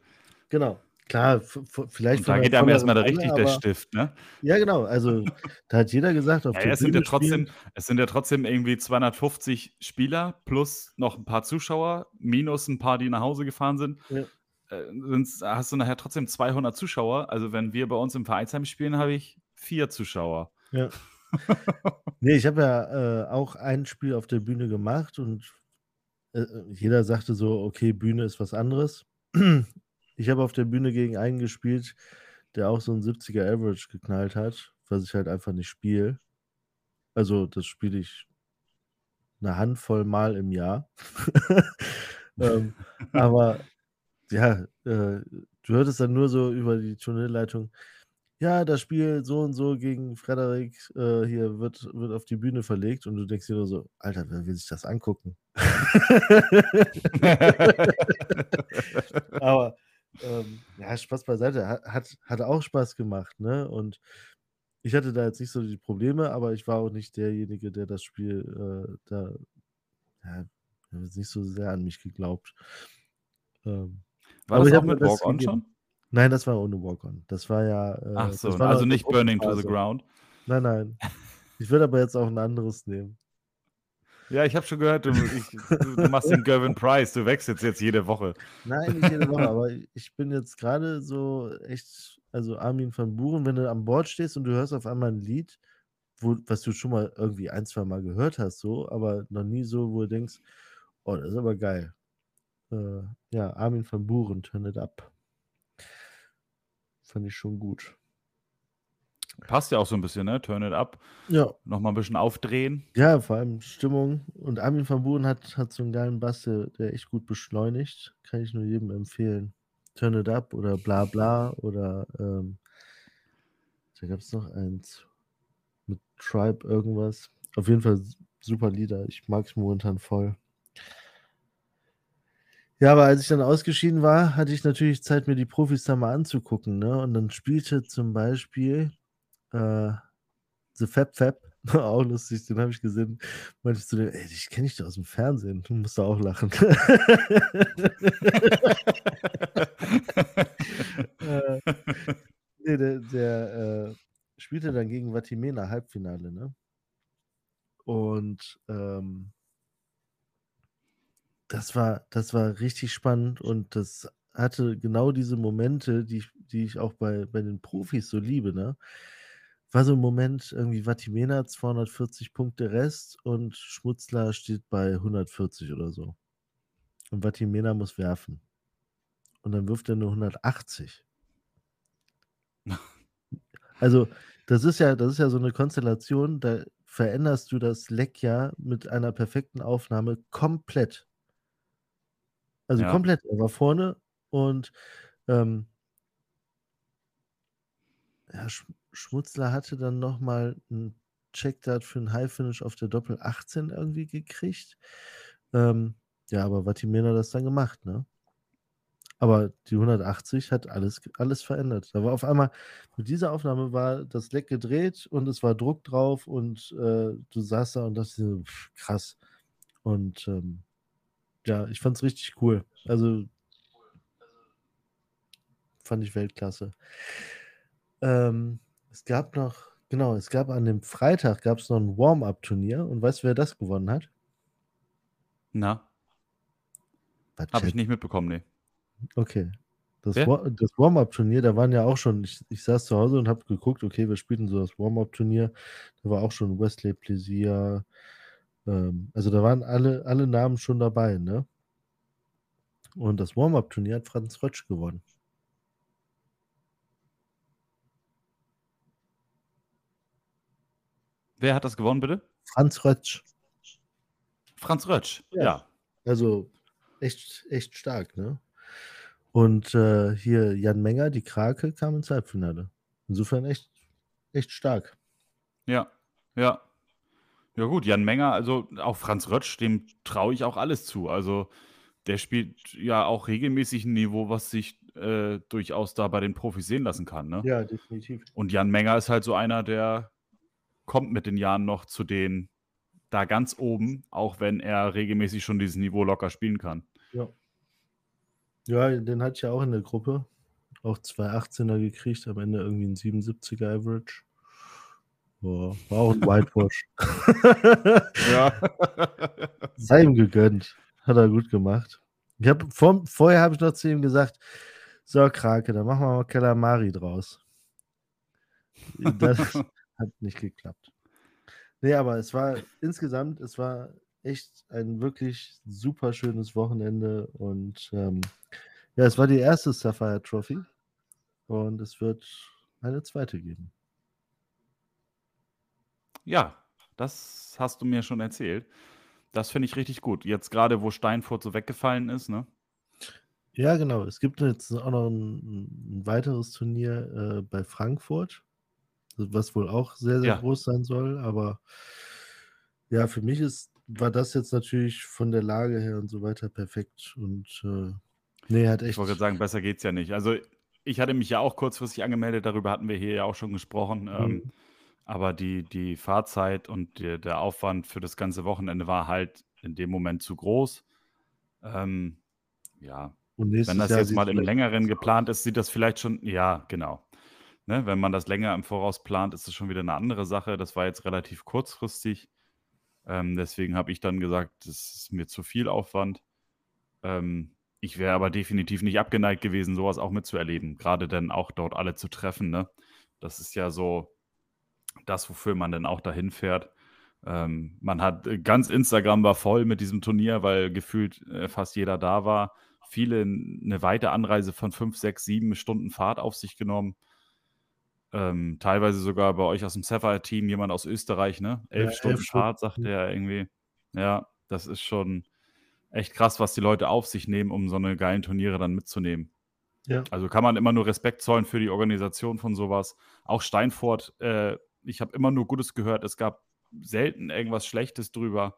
Speaker 1: genau, Klar, vielleicht
Speaker 2: Und da geht einem erstmal da richtig der Stift, ne?
Speaker 1: Ja, genau. Also, da hat jeder gesagt, auf
Speaker 2: ja, es sind ja trotzdem, Es sind ja trotzdem irgendwie 250 Spieler plus noch ein paar Zuschauer, minus ein paar, die nach Hause gefahren sind. Ja. Äh, hast du nachher trotzdem 200 Zuschauer. Also, wenn wir bei uns im Vereinsheim spielen, habe ich vier Zuschauer.
Speaker 1: Ja. nee, ich habe ja äh, auch ein Spiel auf der Bühne gemacht und äh, jeder sagte so, okay, Bühne ist was anderes. Ich habe auf der Bühne gegen einen gespielt, der auch so ein 70er Average geknallt hat, was ich halt einfach nicht spiele. Also, das spiele ich eine Handvoll Mal im Jahr. ähm, aber ja, äh, du hörtest dann nur so über die Turnierleitung, ja, das Spiel so und so gegen Frederik äh, hier wird, wird auf die Bühne verlegt und du denkst dir nur so, Alter, wer will sich das angucken? Aber ähm, ja, Spaß beiseite. Hat, hat auch Spaß gemacht, ne? Und ich hatte da jetzt nicht so die Probleme, aber ich war auch nicht derjenige, der das Spiel äh, da, ja, nicht so sehr an mich geglaubt.
Speaker 2: Ähm, war das auch mit Walk-On schon?
Speaker 1: Nein, das war ohne Walk-On. Das war ja.
Speaker 2: Äh, Ach so, also nicht Burning to the Ground.
Speaker 1: Nein, nein. Ich würde aber jetzt auch ein anderes nehmen.
Speaker 2: Ja, ich habe schon gehört, du, ich, du, machst den Gervin Price, du wechselst jetzt jede Woche.
Speaker 1: Nein, nicht jede Woche, aber ich bin jetzt gerade so echt, also Armin van Buren, wenn du am Bord stehst und du hörst auf einmal ein Lied, wo, was du schon mal irgendwie ein, zwei Mal gehört hast, so, aber noch nie so, wo du denkst, oh, das ist aber geil. Äh, ja, Armin van Buren, Turn It Up. Fand ich schon gut.
Speaker 2: Passt ja auch so ein bisschen, ne? Turn it up.
Speaker 1: Ja.
Speaker 2: Nochmal ein bisschen aufdrehen.
Speaker 1: Ja, vor allem Stimmung. Und Armin van Buren hat, hat so einen geilen Bass, der, der echt gut beschleunigt. Kann ich nur jedem empfehlen. Turn it up oder bla bla oder ähm, da gab es noch eins mit Tribe irgendwas. Auf jeden Fall super Lieder. Ich mag es momentan voll. Ja, aber als ich dann ausgeschieden war, hatte ich natürlich Zeit, mir die Profis da mal anzugucken. Ne? Und dann spielte zum Beispiel äh, The Fab Fab, auch lustig, den habe ich gesehen. Meinte ich zu dem, ey, dich kenne ich doch aus dem Fernsehen. Du musst da auch lachen. äh, nee, der, der äh, spielte dann gegen Vatimena Halbfinale, ne? Und ähm, das war, das war richtig spannend und das hatte genau diese Momente, die ich, die ich auch bei, bei den Profis so liebe, ne? War so ein Moment, irgendwie Vatimena 240 Punkte Rest und Schmutzler steht bei 140 oder so. Und Vatimena muss werfen. Und dann wirft er nur 180. Also, das ist ja, das ist ja so eine Konstellation, da veränderst du das Leck ja mit einer perfekten Aufnahme komplett. Also ja. komplett. Er war vorne und ähm, ja, Schmutzler hatte dann nochmal einen Checkdart für einen High Finish auf der Doppel 18 irgendwie gekriegt. Ähm, ja, aber Vatimena das dann gemacht, ne? Aber die 180 hat alles, alles verändert. Da war auf einmal, mit dieser Aufnahme war das Leck gedreht und es war Druck drauf und äh, du saßt da und dachte, pff, krass. Und ähm, ja, ich fand es richtig cool. Also fand ich Weltklasse. Ähm, es gab noch, genau, es gab an dem Freitag gab es noch ein Warm-up-Turnier und weißt du, wer das gewonnen hat?
Speaker 2: Na? Habe ich nicht mitbekommen, nee.
Speaker 1: Okay. Das, War, das Warm-up-Turnier, da waren ja auch schon, ich, ich saß zu Hause und habe geguckt, okay, wir spielten so das Warm-up-Turnier. Da war auch schon Wesley Plaisir. Ähm, also da waren alle, alle Namen schon dabei, ne? Und das Warm-up-Turnier hat Franz Rötsch gewonnen.
Speaker 2: Wer hat das gewonnen, bitte?
Speaker 1: Franz Rötsch.
Speaker 2: Franz Rötsch, ja. ja.
Speaker 1: Also echt, echt stark, ne? Und äh, hier Jan Menger, die Krake, kam ins Halbfinale. Insofern echt, echt stark.
Speaker 2: Ja, ja. Ja, gut, Jan Menger, also auch Franz Rötsch, dem traue ich auch alles zu. Also der spielt ja auch regelmäßig ein Niveau, was sich äh, durchaus da bei den Profis sehen lassen kann. Ne?
Speaker 1: Ja, definitiv.
Speaker 2: Und Jan Menger ist halt so einer, der kommt mit den Jahren noch zu den da ganz oben, auch wenn er regelmäßig schon dieses Niveau locker spielen kann.
Speaker 1: Ja. Ja, den hatte ich ja auch in der Gruppe. auch zwei 18er gekriegt, am Ende irgendwie ein 77er Average. Boah, war auch ein Whitewash.
Speaker 2: Ja.
Speaker 1: Sei ihm gegönnt. Hat er gut gemacht. Ich hab, vor, vorher habe ich noch zu ihm gesagt, so Krake, dann machen wir mal Calamari draus. Das hat nicht geklappt. Nee, aber es war insgesamt, es war echt ein wirklich super schönes Wochenende und ähm, ja, es war die erste Sapphire Trophy und es wird eine zweite geben.
Speaker 2: Ja, das hast du mir schon erzählt. Das finde ich richtig gut. Jetzt gerade, wo Steinfurt so weggefallen ist, ne?
Speaker 1: Ja, genau. Es gibt jetzt auch noch ein, ein weiteres Turnier äh, bei Frankfurt, was wohl auch sehr, sehr
Speaker 2: Ja.
Speaker 1: groß sein soll. Aber ja, für mich ist, war das jetzt natürlich von der Lage her und so weiter perfekt. Und äh, nee, hat
Speaker 2: Ich
Speaker 1: echt.
Speaker 2: wollte gerade sagen, besser geht's ja nicht. Also ich hatte mich ja auch kurzfristig angemeldet, darüber hatten wir hier ja auch schon gesprochen. Ähm,
Speaker 1: Mhm.
Speaker 2: aber die, die Fahrzeit und der, der Aufwand für das ganze Wochenende war halt in dem Moment zu groß. Ähm, ja, wenn das
Speaker 1: Jahr
Speaker 2: jetzt mal im längeren geplant ist, sieht das vielleicht schon, ja, genau. Ne, wenn man das länger im Voraus plant, ist es schon wieder eine andere Sache. Das war jetzt relativ kurzfristig. Ähm, deswegen habe ich dann gesagt, das ist mir zu viel Aufwand. Ähm, ich wäre aber definitiv nicht abgeneigt gewesen, sowas auch mitzuerleben. Gerade dann auch dort alle zu treffen. Ne? Das ist ja so das, wofür man dann auch dahin fährt. Ähm, man hat äh, ganz Instagram war voll mit diesem Turnier, weil gefühlt äh, fast jeder da war. Viele eine weite Anreise von fünf, sechs, sieben Stunden Fahrt auf sich genommen. Ähm, teilweise sogar bei euch aus dem Sapphire-Team jemand aus Österreich, ne?
Speaker 1: Ja,
Speaker 2: Elf Stunden
Speaker 1: elf Stunden.
Speaker 2: Fahrt, sagt der irgendwie. Ja, das ist schon echt krass, was die Leute auf sich nehmen, um so eine geilen Turniere dann mitzunehmen.
Speaker 1: Ja.
Speaker 2: Also kann man immer nur Respekt zollen für die Organisation von sowas. Auch Steinfurt, äh, ich habe immer nur Gutes gehört. Es gab selten irgendwas Schlechtes drüber.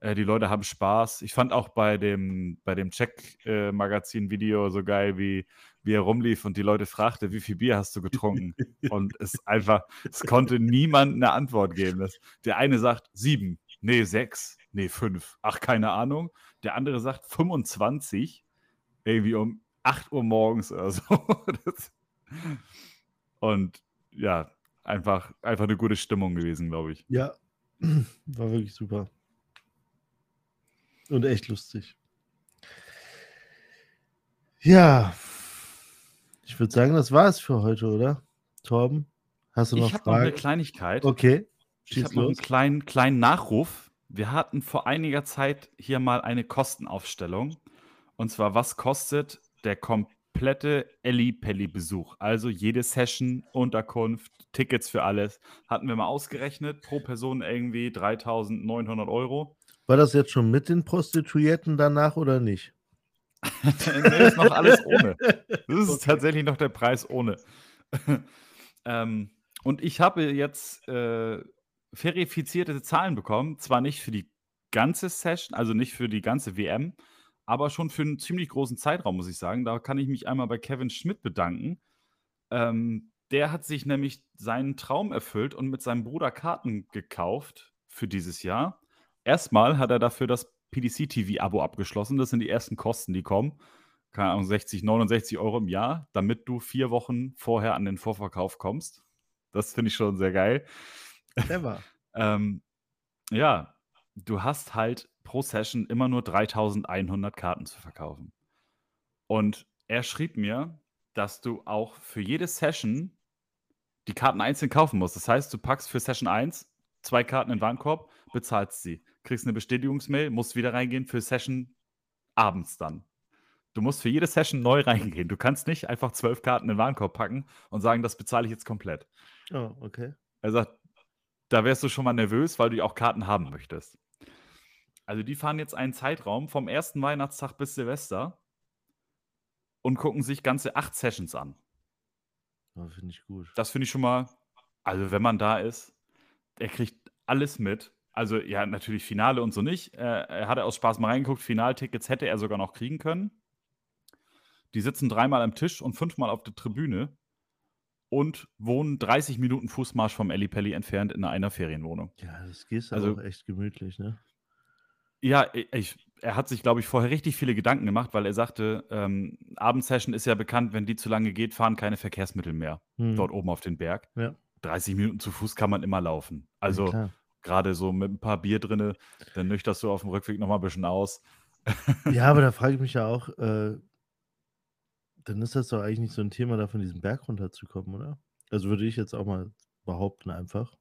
Speaker 2: Äh, die Leute haben Spaß. Ich fand auch bei dem, bei dem Check-Magazin-Video so geil, wie, wie er rumlief und die Leute fragte, wie viel Bier hast du getrunken? und es einfach, es konnte niemand eine Antwort geben. Das, der eine sagt sieben, nee, sechs, nee, fünf, ach, keine Ahnung. Der andere sagt 25, irgendwie um 8 Uhr morgens oder so. Und ja, einfach, einfach eine gute Stimmung gewesen, glaube ich.
Speaker 1: Ja, war wirklich super. Und echt lustig. Ja, ich würde sagen, das war es für heute, oder? Torben, hast du noch
Speaker 2: Ich habe noch eine
Speaker 1: Fragen?
Speaker 2: Kleinigkeit.
Speaker 1: Okay,
Speaker 2: Ich habe noch einen kleinen, kleinen Nachruf. Wir hatten vor einiger Zeit hier mal eine Kostenaufstellung. Und zwar, was kostet der komplette Elli-Pelli-Besuch? Also jede Session, Unterkunft, Tickets für alles. Hatten wir mal ausgerechnet, pro Person irgendwie 3.900 Euro.
Speaker 1: War das jetzt schon mit den Prostituierten danach oder nicht?
Speaker 2: nee, ist noch alles ohne. Das ist tatsächlich noch der Preis ohne. ähm, und ich habe jetzt äh, verifizierte Zahlen bekommen, zwar nicht für die ganze Session, also nicht für die ganze WM, aber schon für einen ziemlich großen Zeitraum, muss ich sagen. Da kann ich mich einmal bei Kevin Schmidt bedanken. Ähm, der hat sich nämlich seinen Traum erfüllt und mit seinem Bruder Karten gekauft für dieses Jahr. Erstmal hat er dafür das PDC-TV-Abo abgeschlossen. Das sind die ersten Kosten, die kommen. Keine Ahnung, 60, 69 Euro im Jahr, damit du vier Wochen vorher an den Vorverkauf kommst. Das finde ich schon sehr geil.
Speaker 1: Clever.
Speaker 2: Ähm, ja, du hast halt pro Session immer nur 3100 Karten zu verkaufen. Und er schrieb mir, dass du auch für jede Session die Karten einzeln kaufen musst. Das heißt, du packst für Session 1 zwei Karten in den Warenkorb, bezahlst sie, kriegst eine Bestätigungsmail, musst wieder reingehen für Session abends dann. Du musst für jede Session neu reingehen. Du kannst nicht einfach zwölf Karten in den Warenkorb packen und sagen, das bezahle ich jetzt komplett.
Speaker 1: Oh, okay.
Speaker 2: Er sagt, da wärst du schon mal nervös, weil du auch Karten haben möchtest. Also die fahren jetzt einen Zeitraum vom ersten Weihnachtstag bis Silvester und gucken sich ganze acht Sessions an.
Speaker 1: Oh, Finde ich gut.
Speaker 2: Das finde ich schon mal, also wenn man da ist, er kriegt alles mit. Also ja, natürlich Finale und so nicht. Äh, er hatte aus Spaß mal reingeguckt, Finaltickets hätte er sogar noch kriegen können. Die sitzen dreimal am Tisch und fünfmal auf der Tribüne und wohnen 30 Minuten Fußmarsch vom Ellipelli entfernt in einer Ferienwohnung.
Speaker 1: Ja, das gehst
Speaker 2: Also-
Speaker 1: auch echt gemütlich, ne?
Speaker 2: Ja, i- ich, er hat sich, glaube ich, vorher richtig viele Gedanken gemacht, weil er sagte, ähm, Abendsession ist ja bekannt, wenn die zu lange geht, fahren keine Verkehrsmittel mehr
Speaker 1: Hm.
Speaker 2: dort oben auf den Berg.
Speaker 1: Ja.
Speaker 2: 30 Minuten zu Fuß kann man immer laufen. Also
Speaker 1: klar.
Speaker 2: Gerade so mit ein paar Bier drinne, dann nüchterst du auf dem Rückweg noch mal 'n bisschen aus.
Speaker 1: Ja, aber da frage ich mich ja auch, äh dann ist das doch eigentlich nicht so 'n Thema, da von diesem Berg runterzukommen, oder? Also, würde ich jetzt auch mal behaupten einfach.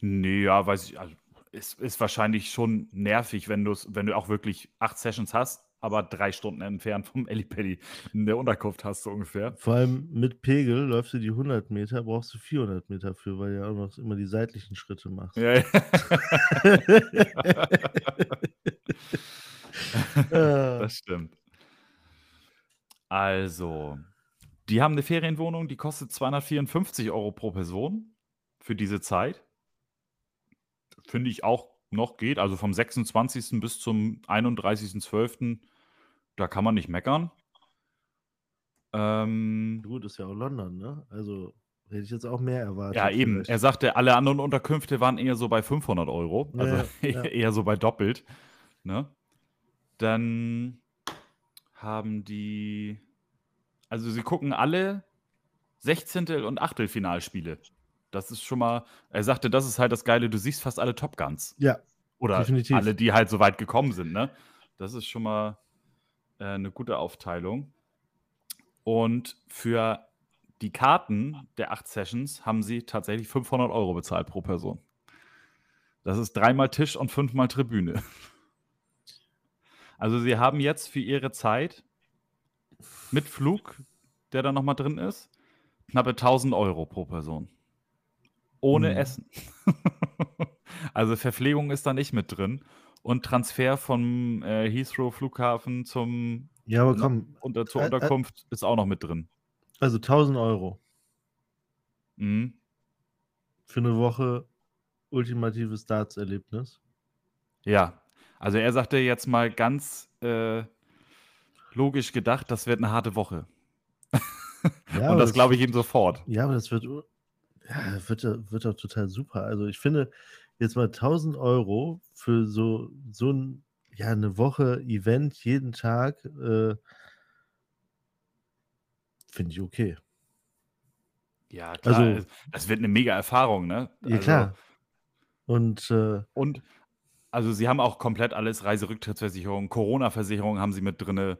Speaker 2: Ne, ja, weiß ich also, ist ist wahrscheinlich schon nervig, wenn wenn du auch wirklich 8 Sessions hast, aber 3 Stunden entfernt vom Ellipelli in der Unterkunft hast, so ungefähr.
Speaker 1: Vor allem mit Pegel läufst du die 100 Meter, brauchst du 400 Meter für, weil du ja auch noch immer die seitlichen Schritte machst.
Speaker 2: Ja, ja. Das stimmt. Also, die haben 'ne Ferienwohnung, die kostet 254 € pro Person für diese Zeit. Finde ich auch noch geht. Also, vom 26. bis zum 31.12., da kann man nicht meckern. Ähm
Speaker 1: Gut, ist ja auch London, ne? Also, hätte ich jetzt auch mehr erwartet
Speaker 2: Ja, eben.
Speaker 1: vielleicht.
Speaker 2: Er sagte, alle anderen Unterkünfte waren eher so bei 500 €,
Speaker 1: Ja,
Speaker 2: also
Speaker 1: ja, ja.
Speaker 2: eher so bei doppelt, ne? Dann haben die also, sie gucken alle Sechzehntel und Achtelfinalspiele. Das ist schon mal er sagte, das ist halt das Geile, du siehst fast alle Top Guns.
Speaker 1: Ja,
Speaker 2: Oder
Speaker 1: definitiv.
Speaker 2: alle, die halt so weit gekommen sind, ne? Das ist schon mal, äh, 'ne gute Aufteilung. Und für die Karten der 8 Sessions haben sie tatsächlich 500 € bezahlt pro Person. Das ist dreimal Tisch und fünfmal Tribüne. Also, sie haben jetzt für ihre Zeit mit Flug, der da noch mal drin ist, knappe 1.000 € pro Person. Ohne
Speaker 1: Mhm.
Speaker 2: Essen. Also, Verpflegung ist da nicht mit drin und Transfer vom, äh, Heathrow Flughafen zum
Speaker 1: Ja, aber komm,
Speaker 2: unter zur Unterkunft ist auch noch mit drin.
Speaker 1: Also 1.000 €
Speaker 2: Mhm.
Speaker 1: für 'ne Woche ultimatives Darts-Erlebnis.
Speaker 2: Ja, also, er sagte jetzt mal ganz, äh, logisch gedacht, das wird 'ne harte Woche.
Speaker 1: Ja,
Speaker 2: Und das glaube ich ihm sofort.
Speaker 1: ja, aber das wird ja, wird wird doch total super. Also, ich finde jetzt mal 1.000 € für so so 'n ja, 'ne Woche Event jeden Tag, äh finde ich okay.
Speaker 2: Ja, klar,
Speaker 1: Also
Speaker 2: das wird 'ne mega Erfahrung, ne?
Speaker 1: Ja,
Speaker 2: Also
Speaker 1: klar. Und, äh
Speaker 2: Und also, sie haben auch komplett alles Reiserücktrittsversicherung, Corona-Versicherung haben sie mit drinne.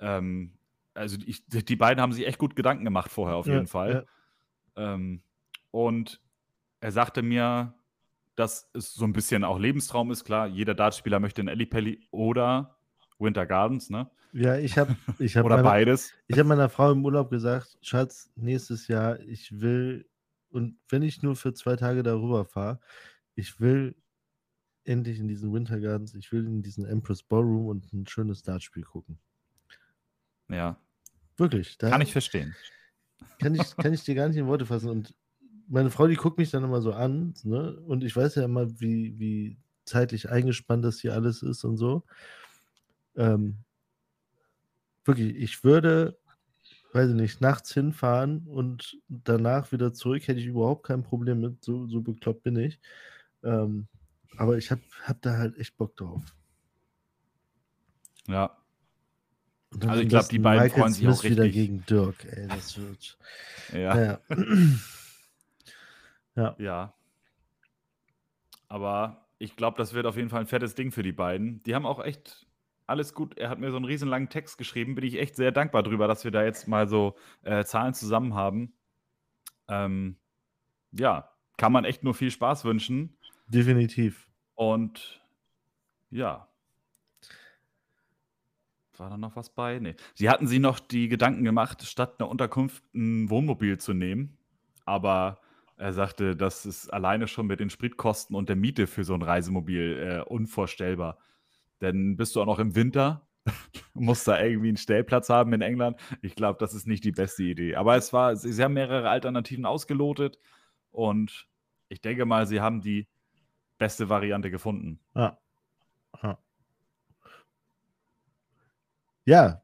Speaker 2: Ähm, also, ich die beiden haben sich echt gut Gedanken gemacht vorher auf
Speaker 1: Ja,
Speaker 2: jeden Fall.
Speaker 1: ja.
Speaker 2: Ähm, und er sagte mir, dass es so 'n bisschen auch Lebenstraum ist. Klar, jeder Dartspieler möchte in Ellipelli oder Winter Gardens, ne?
Speaker 1: Ja, ich habe ich habe
Speaker 2: Oder
Speaker 1: meiner
Speaker 2: beides.
Speaker 1: ich habe meiner Frau im Urlaub gesagt: „Schatz, nächstes Jahr, ich will und wenn ich nur für 2 Tage da rüberfahre, ich will endlich in diesen Winter Gardens, ich will in diesen Empress Ballroom und 'n schönes Dartspiel gucken.“
Speaker 2: Ja.
Speaker 1: Wirklich, da
Speaker 2: Kann ich verstehen.
Speaker 1: kann ich kann ich dir gar nicht in Worte fassen. Und meine Frau, die guckt mich dann immer so an, ne? Und ich weiß ja immer, wie wie zeitlich eingespannt das hier alles ist und so. Ähm wirklich, ich würde, weiß ich nicht, nachts hinfahren und danach wieder zurück, hätte ich überhaupt kein Problem mit, so so bekloppt bin ich. Ähm, aber ich habe habe da halt echt Bock drauf.
Speaker 2: Ja. Also, ich glaube, die beiden
Speaker 1: Michael
Speaker 2: freuen sich auch
Speaker 1: Smith wieder
Speaker 2: richtig.
Speaker 1: gegen Dirk, ey, das wird
Speaker 2: Ja.
Speaker 1: na ja.
Speaker 2: Ja. Aber ich glaube, das wird auf jeden Fall 'n fettes Ding für die beiden. Die haben auch echt alles gut er hat mir so 'n riesenlangen Text geschrieben, bin ich echt sehr dankbar drüber, dass wir da jetzt mal so, äh, Zahlen zusammen haben. Ähm, ja, kann man echt nur viel Spaß wünschen.
Speaker 1: Definitiv.
Speaker 2: Und ja. War da noch was bei? Ne. Sie hatten sich noch die Gedanken gemacht, statt 'ner Unterkunft 'n Wohnmobil zu nehmen, aber er sagte, das ist alleine schon mit den Spritkosten und der Miete für so 'n Reisemobil, äh, unvorstellbar. Denn bist du auch noch im Winter, musst da irgendwie 'n Stellplatz haben in England. Ich glaube, das ist nicht die beste Idee. Aber es war sie sie haben mehrere Alternativen ausgelotet und ich denke mal, sie haben die beste Variante gefunden.
Speaker 1: Ja. Ja. Ja,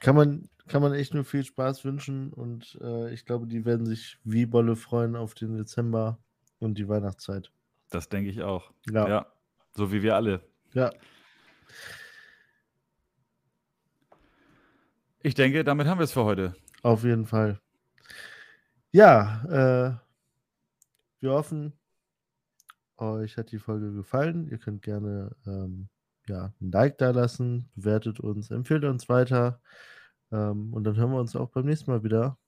Speaker 1: kann man kann man echt nur viel Spaß wünschen und, äh, ich glaube, die werden sich wie Bolle freuen auf den Dezember und die Weihnachtszeit.
Speaker 2: Das denke ich auch.
Speaker 1: Ja.
Speaker 2: Ja, so wie wir alle.
Speaker 1: Ja.
Speaker 2: Ich denke, damit haben wir es für heute.
Speaker 1: Auf jeden Fall. Ja, äh, wir hoffen, euch hat die Folge gefallen. Ihr könnt gerne ähm, ja, ein Like da lassen, bewertet uns, empfehlt uns weiter. Ähm, und dann hören wir uns auch beim nächsten Mal wieder,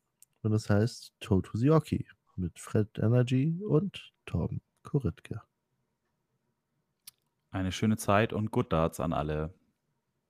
Speaker 1: wenn das heißt Toe to the Hockey mit Fred Energy und Torben Kuritke.
Speaker 2: Eine schöne Zeit und Good Darts an alle.